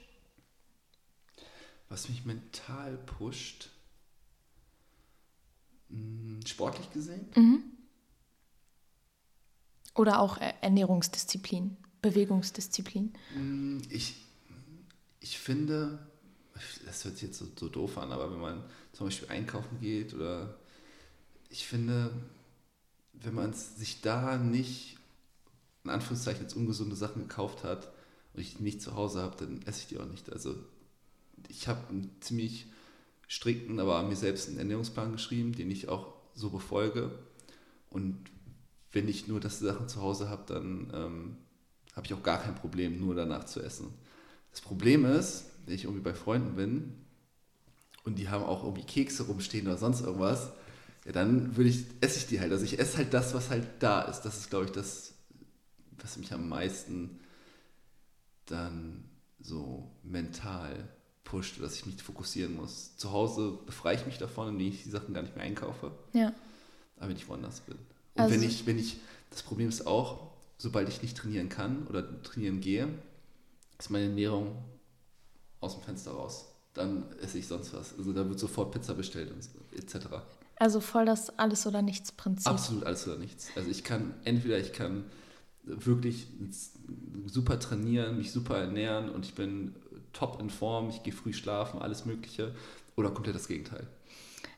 Was mich mental pusht, mh, sportlich gesehen, Oder auch äh, Ernährungsdisziplin, Bewegungsdisziplin? mh, ich, ich finde, das hört sich jetzt so, so doof an, aber wenn man zum Beispiel einkaufen geht oder ich finde, wenn man sich da nicht in Anführungszeichen jetzt ungesunde Sachen gekauft hat und ich die nicht zu Hause habe, dann esse ich die auch nicht. Also ich habe einen ziemlich strikten, aber mir selbst einen Ernährungsplan geschrieben, den ich auch so befolge. Und wenn ich nur das Sachen zu Hause habe, dann ähm, habe ich auch gar kein Problem, nur danach zu essen. Das Problem ist, wenn ich irgendwie bei Freunden bin und die haben auch irgendwie Kekse rumstehen oder sonst irgendwas, Ja, dann würde ich, esse ich die halt. Also ich esse halt das, was halt da ist. Das ist, glaube ich, das, was mich am meisten dann so mental pusht, dass ich mich fokussieren muss. Zu Hause befreie ich mich davon, indem ich die Sachen gar nicht mehr einkaufe. Ja. Aber wenn ich woanders bin. Und Also- wenn ich, wenn ich, das Problem ist auch, sobald ich nicht trainieren kann oder trainieren gehe, ist meine Ernährung aus dem Fenster raus. Dann esse ich sonst was. Also da wird sofort Pizza bestellt und so, etc. Also voll das Alles- oder Nichts-Prinzip. Absolut alles oder nichts. Also ich kann, entweder ich kann wirklich super trainieren, mich super ernähren und ich bin top in Form, ich gehe früh schlafen, alles Mögliche. Oder komplett das Gegenteil.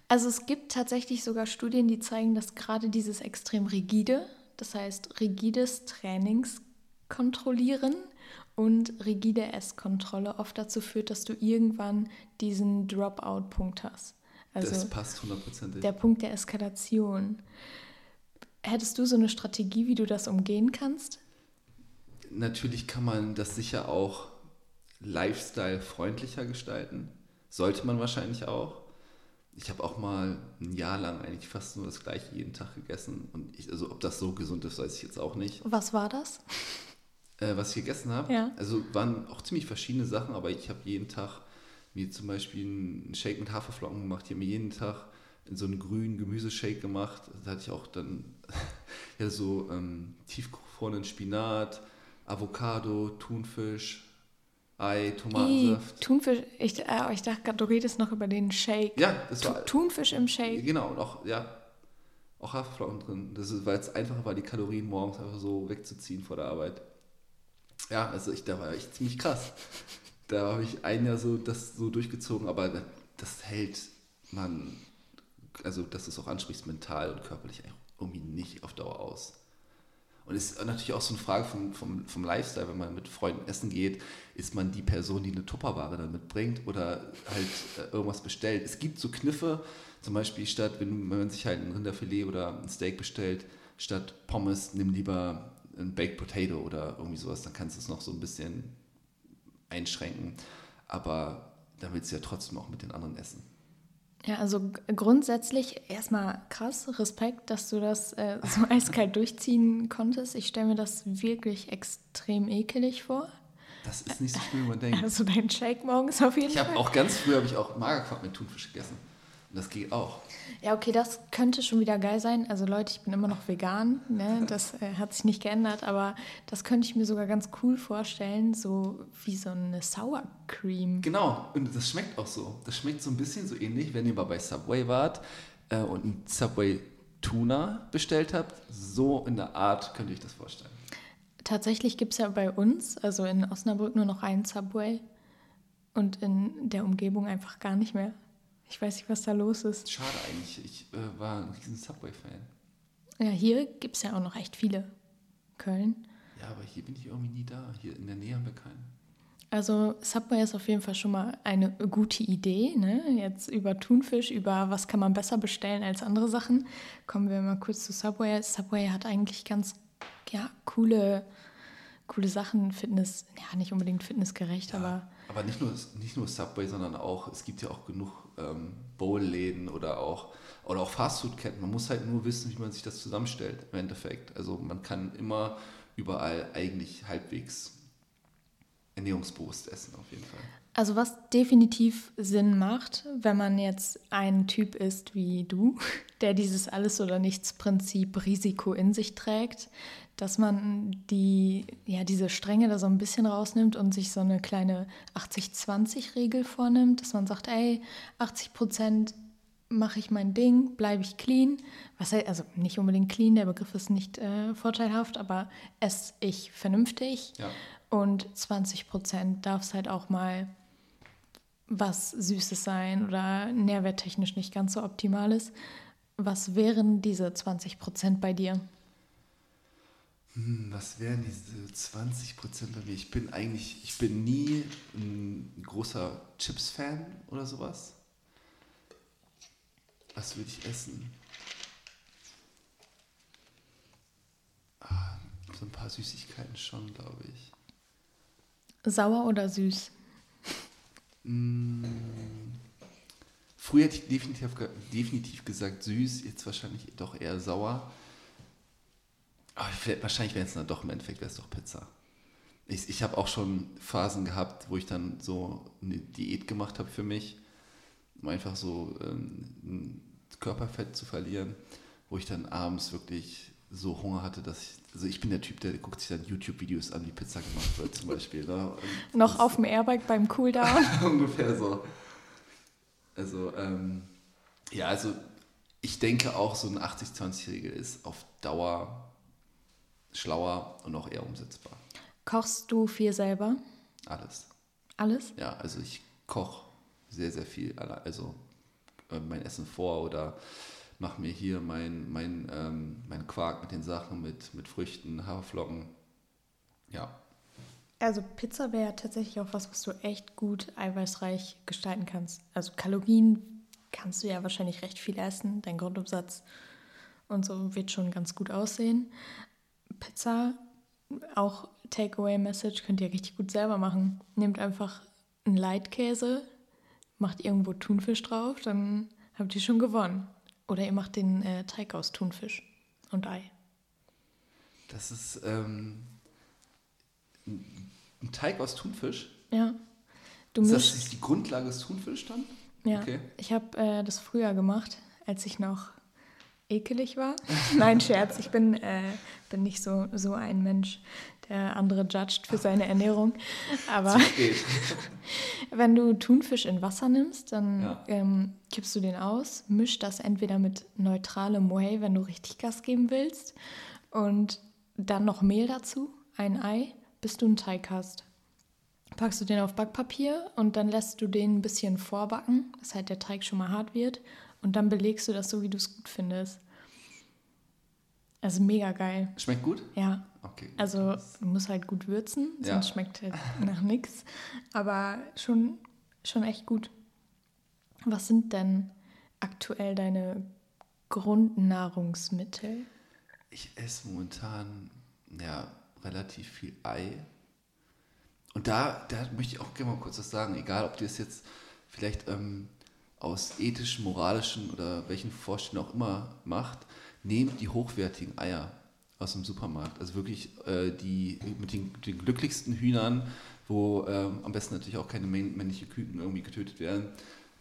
Also es gibt tatsächlich sogar Studien, die zeigen, dass gerade dieses extrem rigide, das heißt rigides Trainingskontrollieren und rigide Esskontrolle oft dazu führt, dass du irgendwann diesen Dropout-Punkt hast. das Also passt hundertprozentig. der Punkt der Eskalation. Hättest du so eine Strategie, wie du das umgehen kannst? Natürlich kann man das sicher auch lifestyle-freundlicher gestalten. Sollte man wahrscheinlich auch. Ich habe auch mal ein Jahr lang eigentlich fast nur das gleiche jeden Tag gegessen. Und ich, also ob das so gesund ist, weiß ich jetzt auch nicht. Was war das? Äh, was ich gegessen habe, Ja. also waren auch ziemlich verschiedene Sachen, aber ich habe jeden Tag mir zum Beispiel einen Shake mit Haferflocken gemacht. Ich habe mir jeden Tag so einen grünen Gemüseshake gemacht. Da hatte ich auch dann ja, so ähm, tiefgefrorenen Spinat, Avocado, Thunfisch, Ei, Tomatensaft. Thunfisch, ich, äh, ich dachte gerade, du redest noch über den Shake. Ja, das war Thunfisch im Shake. genau und auch ja auch Haferflocken drin. Das ist, weil es einfacher war, die Kalorien morgens einfach so wegzuziehen vor der Arbeit. Ja, also ich da war echt ziemlich krass. Da habe ich ein Jahr so das so durchgezogen, aber das hält man, also dass du es auch ansprichst, mental und körperlich irgendwie nicht auf Dauer aus. Und es ist natürlich auch so eine Frage vom, vom, vom Lifestyle, wenn man mit Freunden essen geht, ist man die Person, die eine Tupperware dann mitbringt oder halt äh, irgendwas bestellt. Es gibt so Kniffe, zum Beispiel statt, wenn, wenn man sich halt ein Rinderfilet oder ein Steak bestellt, statt Pommes, nimm lieber ein Baked Potato oder irgendwie sowas, dann kannst du es noch so ein bisschen einschränken. Aber dann willst du ja trotzdem auch mit den anderen essen. Ja, also grundsätzlich erstmal krass, Respekt, dass du das äh, so eiskalt durchziehen konntest. Ich stelle mir das wirklich extrem ekelig vor. Das ist nicht so schlimm, wie man denkt. Also dein Shake morgens auf jeden Ich habe Fall. auch ganz früh habe ich auch Magerquark mit Thunfisch gegessen. Das geht auch. Ja, okay, das könnte schon wieder geil sein. Also Leute, ich bin immer noch vegan, ne? das äh, hat sich nicht geändert, aber das könnte ich mir sogar ganz cool vorstellen, so wie so eine Sour Cream. Genau, und das schmeckt auch so. Das schmeckt so ein bisschen so ähnlich, wenn ihr mal bei Subway wart äh, und einen Subway Tuna bestellt habt. So in der Art könnt ihr euch das vorstellen. Tatsächlich gibt es ja bei uns, also in Osnabrück, nur noch einen Subway und in der Umgebung einfach gar nicht mehr. Ich weiß nicht, was da los ist. Schade eigentlich. Ich äh, war ein riesen Subway-Fan. Ja, hier gibt es ja auch noch echt viele. Köln. Ja, aber hier bin ich irgendwie nie da. Hier in der Nähe haben wir keinen. Also Subway ist auf jeden Fall schon mal eine gute Idee. Ne? Jetzt über Thunfisch, über was kann man besser bestellen als andere Sachen. Kommen wir mal kurz zu Subway. Subway hat eigentlich ganz ja, coole, coole Sachen, Fitness, ja nicht unbedingt fitnessgerecht, aber Aber nicht nur, nicht nur Subway, sondern auch, es gibt ja auch genug ähm, Bowl-Läden oder auch, oder auch Fastfood-Ketten. Man muss halt nur wissen, wie man sich das zusammenstellt im Endeffekt. Also man kann immer überall eigentlich halbwegs ernährungsbewusst essen, auf jeden Fall. Also was definitiv Sinn macht, wenn man jetzt ein Typ ist wie du, der dieses Alles- oder Nichts-Prinzip Risiko in sich trägt, dass man die, ja, diese Strenge da so ein bisschen rausnimmt und sich so eine kleine 80-20-Regel vornimmt, dass man sagt, ey, 80 Prozent mache ich mein Ding, bleibe ich clean. Was heißt, also nicht unbedingt clean, der Begriff ist nicht äh, vorteilhaft, aber esse ich vernünftig. Ja. Und 20 Prozent darf es halt auch mal was Süßes sein oder nährwerttechnisch nicht ganz so optimal ist. Was wären diese 20 Prozent bei dir? Hm, was wären diese 20 Prozent bei mir? Ich bin eigentlich, ich bin nie ein großer Chips-Fan oder sowas. Was würde ich essen? Ah, so ein paar Süßigkeiten schon, glaube ich. Sauer oder süß? Mm, früher hätte ich definitiv, definitiv gesagt süß, jetzt wahrscheinlich doch eher sauer. Aber wahrscheinlich wäre es dann doch im Endeffekt wäre es doch Pizza. Ich, ich habe auch schon Phasen gehabt, wo ich dann so eine Diät gemacht habe für mich, um einfach so ähm, Körperfett zu verlieren, wo ich dann abends wirklich so Hunger hatte, dass ich, also ich bin der Typ, der guckt sich dann YouTube-Videos an, wie Pizza gemacht wird zum Beispiel. Ne? Noch auf dem Airbag beim Cooldown? ungefähr so. Also, ähm, ja, also ich denke auch, so eine 80-20-Regel ist auf Dauer schlauer und auch eher umsetzbar. Kochst du viel selber? Alles. Alles? Ja, also ich koche sehr, sehr viel. Also äh, mein Essen vor oder mache mir hier mein, mein, ähm, mein Quark mit den Sachen, mit, mit Früchten, Haferflocken. Ja. Also Pizza wäre tatsächlich auch was, was du echt gut eiweißreich gestalten kannst. Also Kalorien kannst du ja wahrscheinlich recht viel essen. Dein Grundumsatz und so wird schon ganz gut aussehen. Pizza, auch Takeaway-Message, könnt ihr richtig gut selber machen. Nehmt einfach einen Leitkäse, macht irgendwo Thunfisch drauf, dann habt ihr schon gewonnen. Oder ihr macht den äh, Teig aus Thunfisch und Ei. Das ist ähm, ein Teig aus Thunfisch? Ja. Du ist das die Grundlage des Thunfisch dann? Ja. Okay. Ich habe äh, das früher gemacht, als ich noch ekelig war. Nein, Scherz. Ich bin, äh, bin nicht so, so ein Mensch, der andere judgt für seine Ernährung. Aber wenn du Thunfisch in Wasser nimmst, dann ja. ähm, kippst du den aus, mischst das entweder mit neutralem Whey, wenn du richtig Gas geben willst, und dann noch Mehl dazu, ein Ei, bis du einen Teig hast. Packst du den auf Backpapier und dann lässt du den ein bisschen vorbacken, dass halt der Teig schon mal hart wird. Und dann belegst du das so, wie du es gut findest. Also mega geil. Schmeckt gut? Ja. Okay. Also du musst halt gut würzen, sonst ja. schmeckt halt nach nichts. Aber schon, schon echt gut. Was sind denn aktuell deine Grundnahrungsmittel? Ich esse momentan ja relativ viel Ei. Und da, da möchte ich auch gerne mal kurz was sagen, egal ob du es jetzt vielleicht ähm, aus ethischen, moralischen oder welchen Vorstellungen auch immer macht, nehmt die hochwertigen Eier aus dem Supermarkt. Also wirklich äh, die mit den, den, glücklichsten Hühnern, wo äh, am besten natürlich auch keine männlichen Küken irgendwie getötet werden.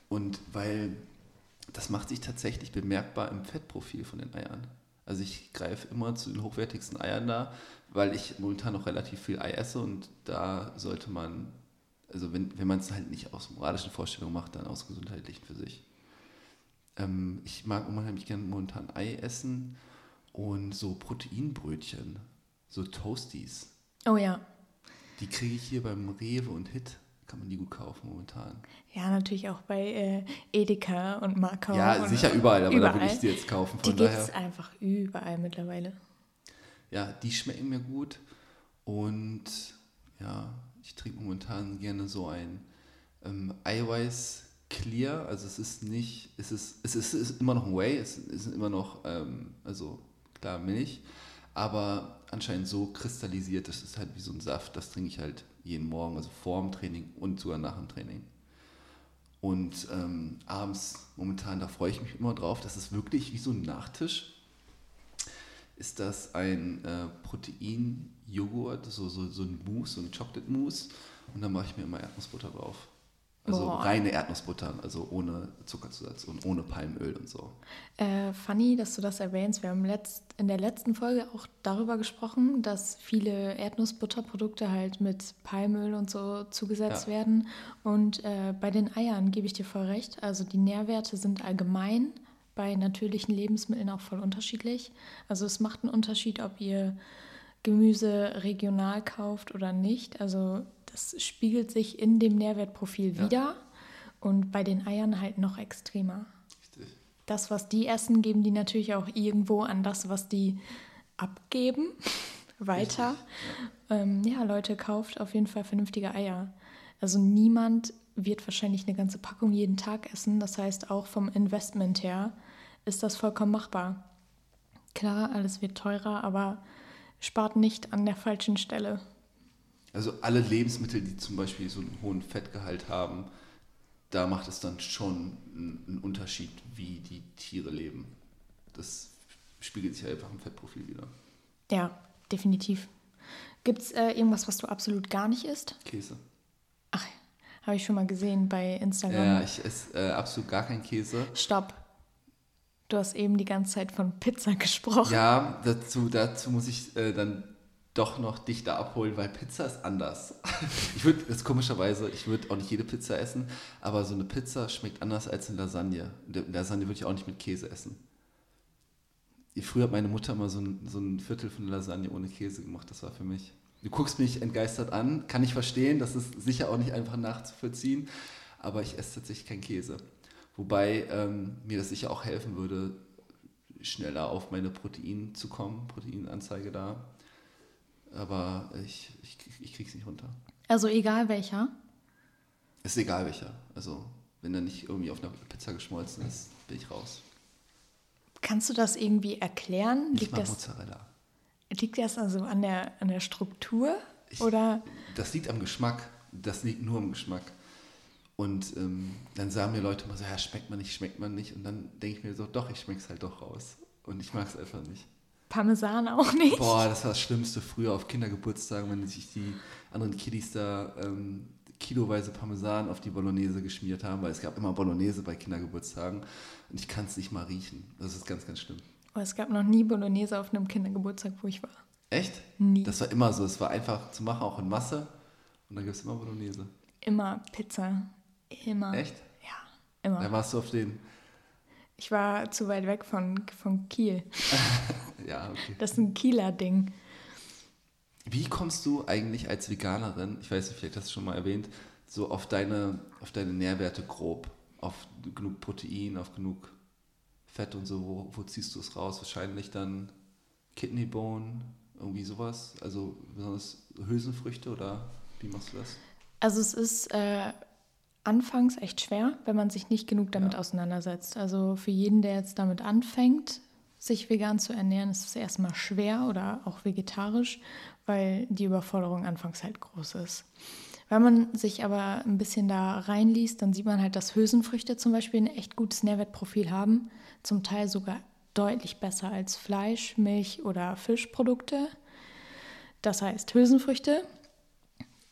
Und weil das macht sich tatsächlich bemerkbar im Fettprofil von den Eiern. Also ich greife immer zu den hochwertigsten Eiern da, weil ich momentan noch relativ viel Ei esse und da sollte man, also wenn, wenn man es halt nicht aus moralischen Vorstellungen macht, dann aus gesundheitlichen für sich. Ähm, ich mag unheimlich gerne momentan Ei essen und so Proteinbrötchen, so Toasties. Oh ja. Die kriege ich hier beim Rewe und Hit. Kann man die gut kaufen momentan. Ja, natürlich auch bei äh, Edeka und Markau. Ja, sicher überall, aber überall. da will ich sie jetzt kaufen. Von die gibt es einfach überall mittlerweile. Ja, die schmecken mir gut. Und ja, ich trinke momentan gerne so ein ähm, Eiweiß clear, also es ist nicht, es ist, es ist, es ist immer noch ein Whey, es ist immer noch, ähm, also klar Milch, aber anscheinend so kristallisiert, das ist halt wie so ein Saft, das trinke ich halt jeden Morgen, also vor dem Training und sogar nach dem Training. Und ähm, abends, momentan, da freue ich mich immer drauf, das ist wirklich wie so ein Nachtisch. Ist das ein äh, Protein-Joghurt, so, so, so ein Mousse, so ein Chocolate-Mousse. Und dann mache ich mir immer Erdnussbutter drauf. Also Boah. reine Erdnussbutter, also ohne Zuckerzusatz und ohne Palmöl und so. Äh, funny, dass du das erwähnst. Wir haben letzt, in der letzten Folge auch darüber gesprochen, dass viele Erdnussbutterprodukte halt mit Palmöl und so zugesetzt ja. werden. Und äh, bei den Eiern gebe ich dir voll recht. Also die Nährwerte sind allgemein bei natürlichen Lebensmitteln auch voll unterschiedlich. Also es macht einen Unterschied, ob ihr Gemüse regional kauft oder nicht. Also das spiegelt sich in dem Nährwertprofil ja. wieder und bei den Eiern halt noch extremer. Richtig. Das, was die essen, geben die natürlich auch irgendwo an das, was die abgeben, weiter. Ja. Ähm, ja, Leute, kauft auf jeden Fall vernünftige Eier. Also niemand wird wahrscheinlich eine ganze Packung jeden Tag essen. Das heißt, auch vom Investment her ist das vollkommen machbar. Klar, alles wird teurer, aber spart nicht an der falschen Stelle. Also alle Lebensmittel, die zum Beispiel so einen hohen Fettgehalt haben, da macht es dann schon einen Unterschied, wie die Tiere leben. Das spiegelt sich einfach im Fettprofil wieder. Ja, definitiv. Gibt es äh, irgendwas, was du absolut gar nicht isst? Käse. Ach, habe ich schon mal gesehen bei Instagram. Ja, ich esse äh, absolut gar keinen Käse. Stopp. Du hast eben die ganze Zeit von Pizza gesprochen. Ja, dazu, dazu muss ich äh, dann doch noch dichter abholen, weil Pizza ist anders. ich würde, das komischerweise, ich würde auch nicht jede Pizza essen, aber so eine Pizza schmeckt anders als eine Lasagne. Eine Lasagne würde ich auch nicht mit Käse essen. Früher hat meine Mutter mal so ein, so ein Viertel von der Lasagne ohne Käse gemacht, das war für mich. Du guckst mich entgeistert an, kann ich verstehen, das ist sicher auch nicht einfach nachzuvollziehen, aber ich esse tatsächlich keinen Käse. Wobei ähm, mir das sicher auch helfen würde, schneller auf meine Protein zu kommen, Proteinanzeige da. Aber ich, ich, ich krieg's nicht runter. Also egal welcher? Ist egal welcher. Also wenn er nicht irgendwie auf einer Pizza geschmolzen ist, bin ich raus. Kannst du das irgendwie erklären? Liegt das, Mozzarella. Liegt das also an der, an der Struktur? Ich, oder? Das liegt am Geschmack. Das liegt nur am Geschmack. Und ähm, dann sagen mir Leute immer so, ja, schmeckt man nicht, schmeckt man nicht. Und dann denke ich mir so, doch, ich schmeck's halt doch raus. Und ich mag es einfach nicht. Parmesan auch nicht? Boah, das war das Schlimmste früher auf Kindergeburtstagen, wenn sich die anderen Kiddies da ähm, kiloweise Parmesan auf die Bolognese geschmiert haben, weil es gab immer Bolognese bei Kindergeburtstagen und ich kann es nicht mal riechen. Das ist ganz, ganz schlimm. Oh, es gab noch nie Bolognese auf einem Kindergeburtstag, wo ich war. Echt? Nie. Das war immer so. Es war einfach zu machen, auch in Masse. Und dann gibt es immer Bolognese. Immer Pizza. Immer. Echt? Ja, immer. Dann warst du auf den. Ich war zu weit weg von, von Kiel. ja, okay. Das ist ein Kieler Ding. Wie kommst du eigentlich als Veganerin, ich weiß nicht, vielleicht hast du schon mal erwähnt, so auf deine, auf deine Nährwerte grob? Auf genug Protein, auf genug Fett und so, wo, wo ziehst du es raus? Wahrscheinlich dann Kidney Bone, irgendwie sowas? Also besonders Hülsenfrüchte oder wie machst du das? Also es ist äh, anfangs echt schwer, wenn man sich nicht genug damit ja. auseinandersetzt. Also für jeden, der jetzt damit anfängt, sich vegan zu ernähren, ist es erstmal schwer oder auch vegetarisch, weil die Überforderung anfangs halt groß ist. Wenn man sich aber ein bisschen da reinliest, dann sieht man halt, dass Hülsenfrüchte zum Beispiel ein echt gutes Nährwertprofil haben, zum Teil sogar deutlich besser als Fleisch, Milch oder Fischprodukte. Das heißt Hülsenfrüchte,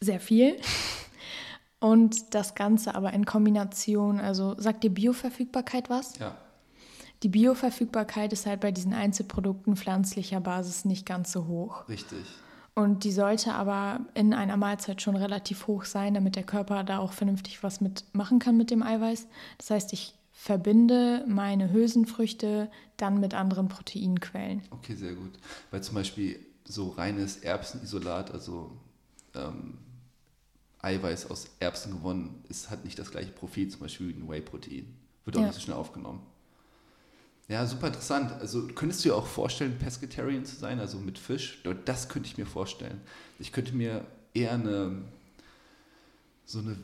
sehr viel. Und das Ganze aber in Kombination, also sagt dir Bioverfügbarkeit was? Ja. Die Bioverfügbarkeit ist halt bei diesen Einzelprodukten pflanzlicher Basis nicht ganz so hoch. Richtig. Und die sollte aber in einer Mahlzeit schon relativ hoch sein, damit der Körper da auch vernünftig was mitmachen kann mit dem Eiweiß. Das heißt, ich verbinde meine Hülsenfrüchte dann mit anderen Proteinquellen. Okay, sehr gut. Weil zum Beispiel so reines Erbsenisolat, also ähm, Eiweiß aus Erbsen gewonnen, ist, hat nicht das gleiche Profil, zum Beispiel wie ein Whey-Protein. Wird auch ja. nicht so schnell aufgenommen. Ja, super interessant. Also könntest du dir auch vorstellen, Pescatarian zu sein, also mit Fisch? Das könnte ich mir vorstellen. Ich könnte mir eher eine so eine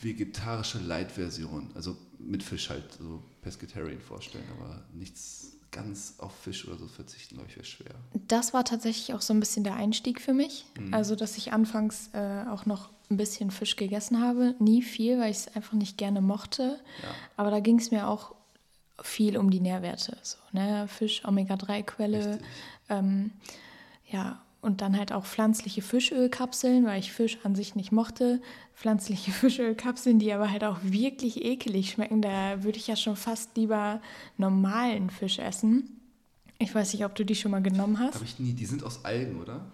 vegetarische Light-Version, also mit Fisch halt, so Pescatarian vorstellen, aber nichts ganz auf Fisch oder so verzichten, glaube ich, wäre schwer. Das war tatsächlich auch so ein bisschen der Einstieg für mich. Mhm. Also, dass ich anfangs äh, auch noch ein bisschen Fisch gegessen habe. Nie viel, weil ich es einfach nicht gerne mochte. Ja. Aber da ging es mir auch viel um die Nährwerte. So, ne? Fisch, Omega-3-Quelle. Ähm, ja, und dann halt auch pflanzliche Fischölkapseln, weil ich Fisch an sich nicht mochte. Pflanzliche Fischölkapseln, die aber halt auch wirklich ekelig schmecken. Da würde ich ja schon fast lieber normalen Fisch essen. Ich weiß nicht, ob du die schon mal genommen hast. Habe ich nie. Die sind aus Algen, oder?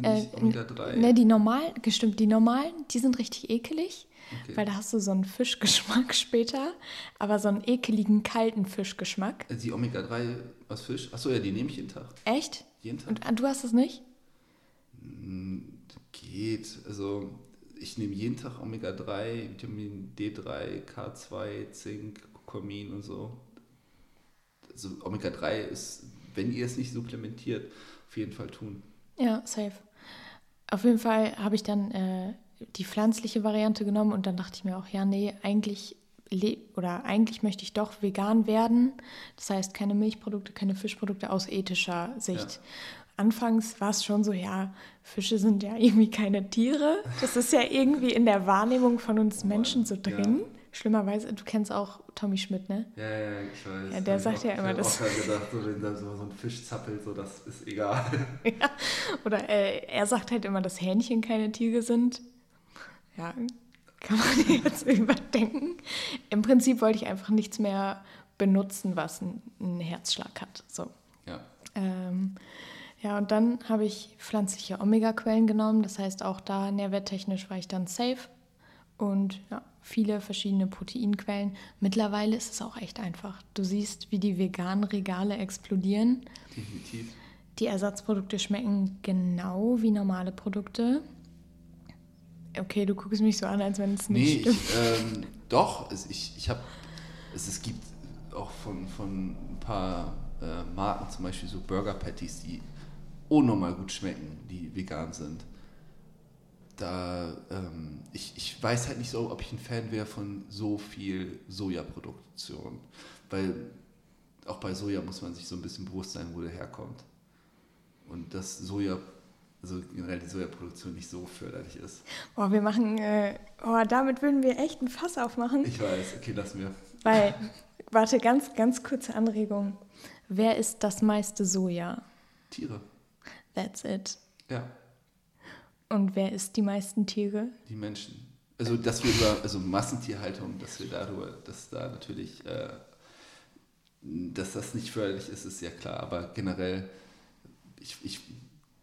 Äh, Omega-3? Ne, die normalen, gestimmt, die normalen, die sind richtig ekelig. Okay. Weil da hast du so einen Fischgeschmack später, aber so einen ekeligen, kalten Fischgeschmack. Also die Omega-3 aus Fisch? Achso, ja, die nehme ich jeden Tag. Echt? Jeden Tag. Und du hast es nicht? Hm, geht. Also ich nehme jeden Tag Omega-3, Vitamin D3, K2, Zink, Kurkumin und so. Also Omega-3 ist, wenn ihr es nicht supplementiert, auf jeden Fall tun. Ja, safe. Auf jeden Fall habe ich dann äh, die pflanzliche Variante genommen und dann dachte ich mir auch, ja, nee, eigentlich oder eigentlich möchte ich doch vegan werden. Das heißt, keine Milchprodukte, keine Fischprodukte aus ethischer Sicht. Ja. Anfangs war es schon so, ja, Fische sind ja irgendwie keine Tiere. Das ist ja irgendwie in der Wahrnehmung von uns Menschen so drin. Ja. Schlimmerweise, du kennst auch Tommy Schmidt, ne? Ja, ja, ich weiß. Ja, der sagt auch, ja immer das. Ich habe auch gedacht, so, wenn da so, so ein Fisch zappelt, so, das ist egal. ja. Oder äh, er sagt halt immer, dass Hähnchen keine Tiere sind. Ja, kann man jetzt überdenken. Im Prinzip wollte ich einfach nichts mehr benutzen, was einen Herzschlag hat. So. Ja. Ähm, ja, und dann habe ich pflanzliche Omega-Quellen genommen. Das heißt, auch da nährwerttechnisch war ich dann safe. Und ja, viele verschiedene Proteinquellen. Mittlerweile ist es auch echt einfach. Du siehst, wie die veganen Regale explodieren. Definitiv. Die Ersatzprodukte schmecken genau wie normale Produkte. Okay, du guckst mich so an, als wenn es nicht nee, stimmt. Ich, ähm, doch, es, ich, ich habe, es, es gibt auch von, von ein paar äh, Marken, zum Beispiel so Burger Patties, die unnormal gut schmecken, die vegan sind. Da, ähm, ich, ich weiß halt nicht so, ob ich ein Fan wäre von so viel Sojaproduktion. Weil auch bei Soja muss man sich so ein bisschen bewusst sein, wo der herkommt. Und dass Soja, also generell die Sojaproduktion nicht so förderlich ist. Oh, wir machen, äh, oh, damit würden wir echt ein Fass aufmachen. Ich weiß, okay, lass mir. Weil, warte, ganz, ganz kurze Anregung. Wer isst das meiste Soja? Tiere. That's it. Ja. Und wer isst die meisten Tiere? Die Menschen. Also, dass wir über, also Massentierhaltung, dass wir darüber, dass da natürlich, äh, dass das nicht förderlich ist, ist ja klar. Aber generell, ich, ich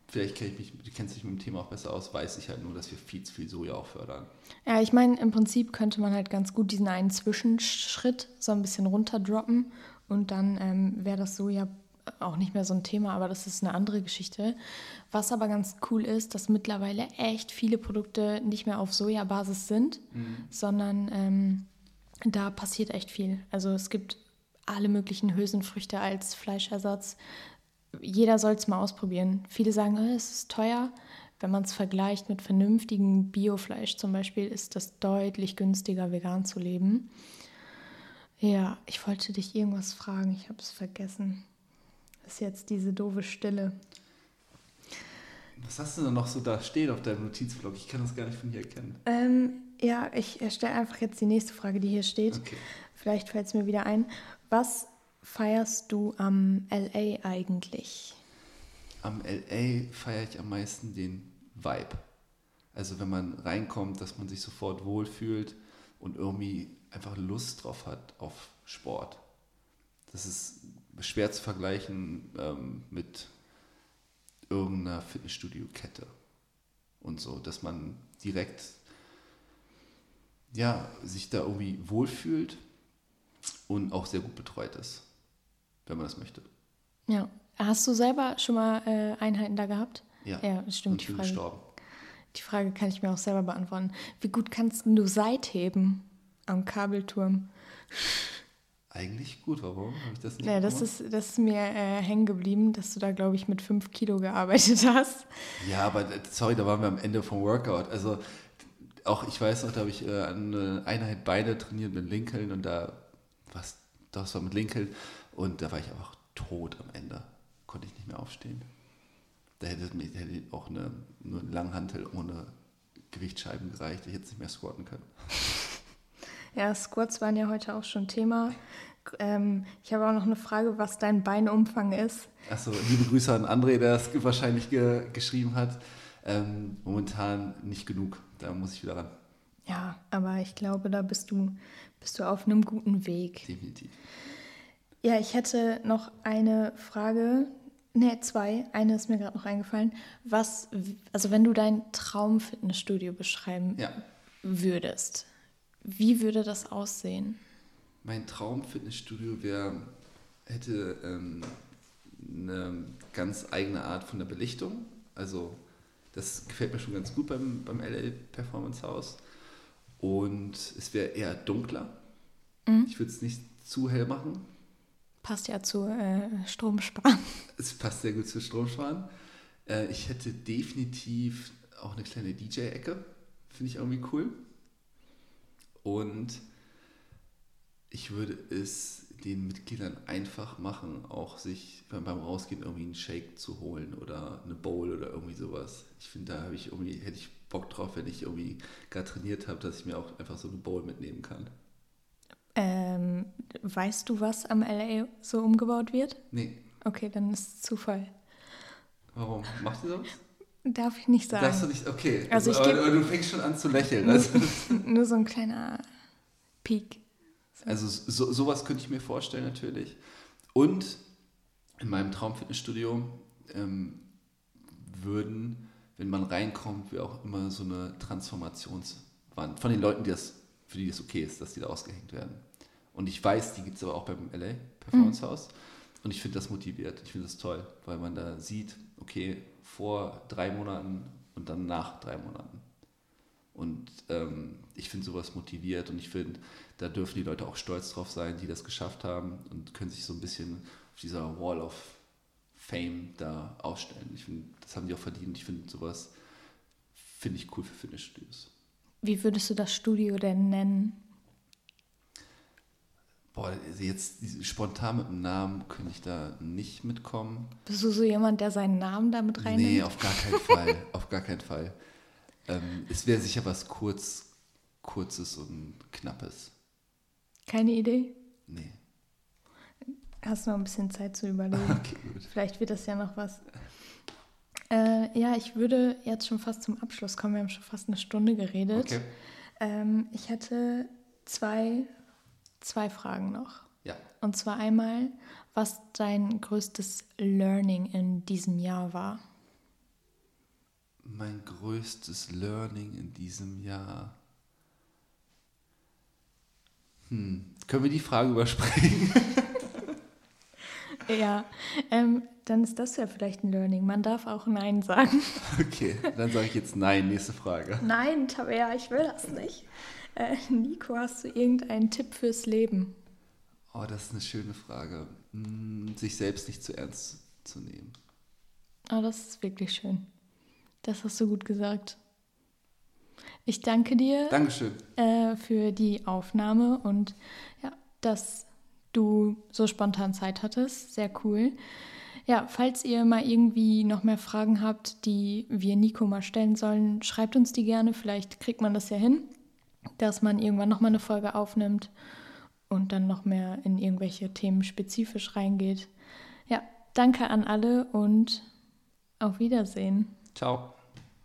vielleicht kenne ich mich, du kennst dich mit dem Thema auch besser aus, weiß ich halt nur, dass wir viel zu viel Soja auch fördern. Ja, ich meine, im Prinzip könnte man halt ganz gut diesen einen Zwischenschritt so ein bisschen runterdroppen und dann ähm, wäre das Soja auch nicht mehr so ein Thema, aber das ist eine andere Geschichte. Was aber ganz cool ist, dass mittlerweile echt viele Produkte nicht mehr auf Sojabasis sind, mhm. sondern ähm, da passiert echt viel. Also es gibt alle möglichen Hülsenfrüchte als Fleischersatz. Jeder soll es mal ausprobieren. Viele sagen, oh, es ist teuer. Wenn man es vergleicht mit vernünftigem Biofleisch zum Beispiel, ist das deutlich günstiger, vegan zu leben. Ja, ich wollte dich irgendwas fragen, ich habe es vergessen. Ist jetzt diese doofe Stille. Was hast du denn noch so da stehen auf deinem Notizblock? Ich kann das gar nicht von hier erkennen. Ähm, ja, ich stelle einfach jetzt die nächste Frage, die hier steht. Okay. Vielleicht fällt es mir wieder ein. Was feierst du am LA eigentlich? Am LA feiere ich am meisten den Vibe. Also wenn man reinkommt, dass man sich sofort wohlfühlt und irgendwie einfach Lust drauf hat auf Sport. Das ist schwer zu vergleichen ähm, mit irgendeiner Fitnessstudio-Kette und so, dass man direkt ja, sich da irgendwie wohlfühlt und auch sehr gut betreut ist, wenn man das möchte. Ja. Hast du selber schon mal äh, Einheiten da gehabt? Ja. Ja, stimmt. Und die Frage, gestorben. die Frage kann ich mir auch selber beantworten. Wie gut kannst du Seitheben am Kabelturm? Eigentlich gut, warum habe ich das nicht Ja, das ist, das ist mir äh, hängen geblieben, dass du da, glaube ich, mit fünf Kilo gearbeitet hast. Ja, aber äh, sorry, da waren wir am Ende vom Workout. Also auch ich weiß noch, da habe ich äh, eine Einheit Beine trainiert mit Lincoln und da, was, das war mit Lincoln und da war ich einfach tot am Ende. Konnte ich nicht mehr aufstehen. Da hätte mir hätte auch eine, nur eine Langhantel ohne Gewichtsscheiben gereicht. Ich hätte nicht mehr squatten können. Ja, Squats waren ja heute auch schon Thema. Ähm, ich habe auch noch eine Frage, was dein Beinumfang ist. Achso, liebe Grüße an André, der das wahrscheinlich ge geschrieben hat. Ähm, momentan nicht genug, da muss ich wieder ran. Ja, aber ich glaube, da bist du, bist du auf einem guten Weg. Definitiv. Ja, ich hätte noch eine Frage. Ne, zwei. Eine ist mir gerade noch eingefallen. Was, also wenn du dein Traumfitnessstudio beschreiben Ja. würdest, wie würde das aussehen? Mein Traum-Fitnessstudio wäre, hätte ähm, eine ganz eigene Art von der Belichtung. Also das gefällt mir schon ganz gut beim, beim LL Performance House. Und es wäre eher dunkler. Ich würde es nicht zu hell machen. Passt ja zu äh, Stromsparen. Es passt sehr gut zu Stromsparen. Äh, ich hätte definitiv auch eine kleine DJ-Ecke. Finde ich irgendwie cool. Und ich würde es den Mitgliedern einfach machen, auch sich beim, Rausgehen irgendwie einen Shake zu holen oder eine Bowl oder irgendwie sowas. Ich finde, da habe ich irgendwie, hätte ich Bock drauf, wenn ich irgendwie gerade trainiert habe, dass ich mir auch einfach so eine Bowl mitnehmen kann. weißt du, was am LA so umgebaut wird? Nee. Okay, dann ist es Zufall. Warum? Macht ihr sowas? Darf ich nicht sagen. Darfst du nicht, okay. Also ich aber, aber du fängst schon an zu lächeln. Nur, Also, nur so ein kleiner Peak. also so, sowas könnte ich mir vorstellen natürlich. Und in meinem Traumfitnessstudio ähm, würden, wenn man reinkommt, wir auch immer so eine Transformationswand von den Leuten, die das, für die das okay ist, dass die da ausgehängt werden. Und ich weiß, die gibt es aber auch beim LA Performance House. Und ich finde das motiviert. Ich finde das toll, weil man da sieht, okay, vor drei Monaten und dann nach drei Monaten. Und ähm, ich finde sowas motiviert und ich finde, da dürfen die Leute auch stolz drauf sein, die das geschafft haben und können sich so ein bisschen auf dieser Wall of Fame da ausstellen. Ich finde, das haben die auch verdient. Ich finde sowas, finde ich cool für Fitnessstudios. Wie würdest du das Studio denn nennen? Boah, jetzt spontan mit dem Namen könnte ich da nicht mitkommen. Bist du so jemand, der seinen Namen damit reinnimmt? Nee, auf gar keinen Fall. auf gar keinen Fall. Ähm, es wäre sicher was kurz, kurzes und knappes. Keine Idee? Nee. Hast du noch ein bisschen Zeit zu überlegen? Okay, gut. Vielleicht wird das ja noch was. Äh, ja, ich würde jetzt schon fast zum Abschluss kommen. Wir haben schon fast eine Stunde geredet. Okay. Ähm, ich hätte zwei, zwei Fragen noch. Ja. Und zwar einmal, was dein größtes Learning in diesem Jahr war. Mein größtes Learning in diesem Jahr. Hm. Können wir die Frage überspringen? Ja, ähm, dann ist das ja vielleicht ein Learning. Man darf auch Nein sagen. Okay, dann sage ich jetzt nein. Nächste Frage. Nein, Tabea, ich will das nicht. Äh, Nico, hast du irgendeinen Tipp fürs Leben? Oh, das ist eine schöne Frage. Hm, sich selbst nicht zu ernst zu nehmen. Oh, das ist wirklich schön. Das hast du gut gesagt. Ich danke dir Dankeschön. äh, für die Aufnahme und ja, dass du so spontan Zeit hattest. Sehr cool. Ja, falls ihr mal irgendwie noch mehr Fragen habt, die wir Nico mal stellen sollen, schreibt uns die gerne. Vielleicht kriegt man das ja hin, dass man irgendwann nochmal eine Folge aufnimmt und dann noch mehr in irgendwelche Themen spezifisch reingeht. Ja, danke an alle und auf Wiedersehen. Ciao.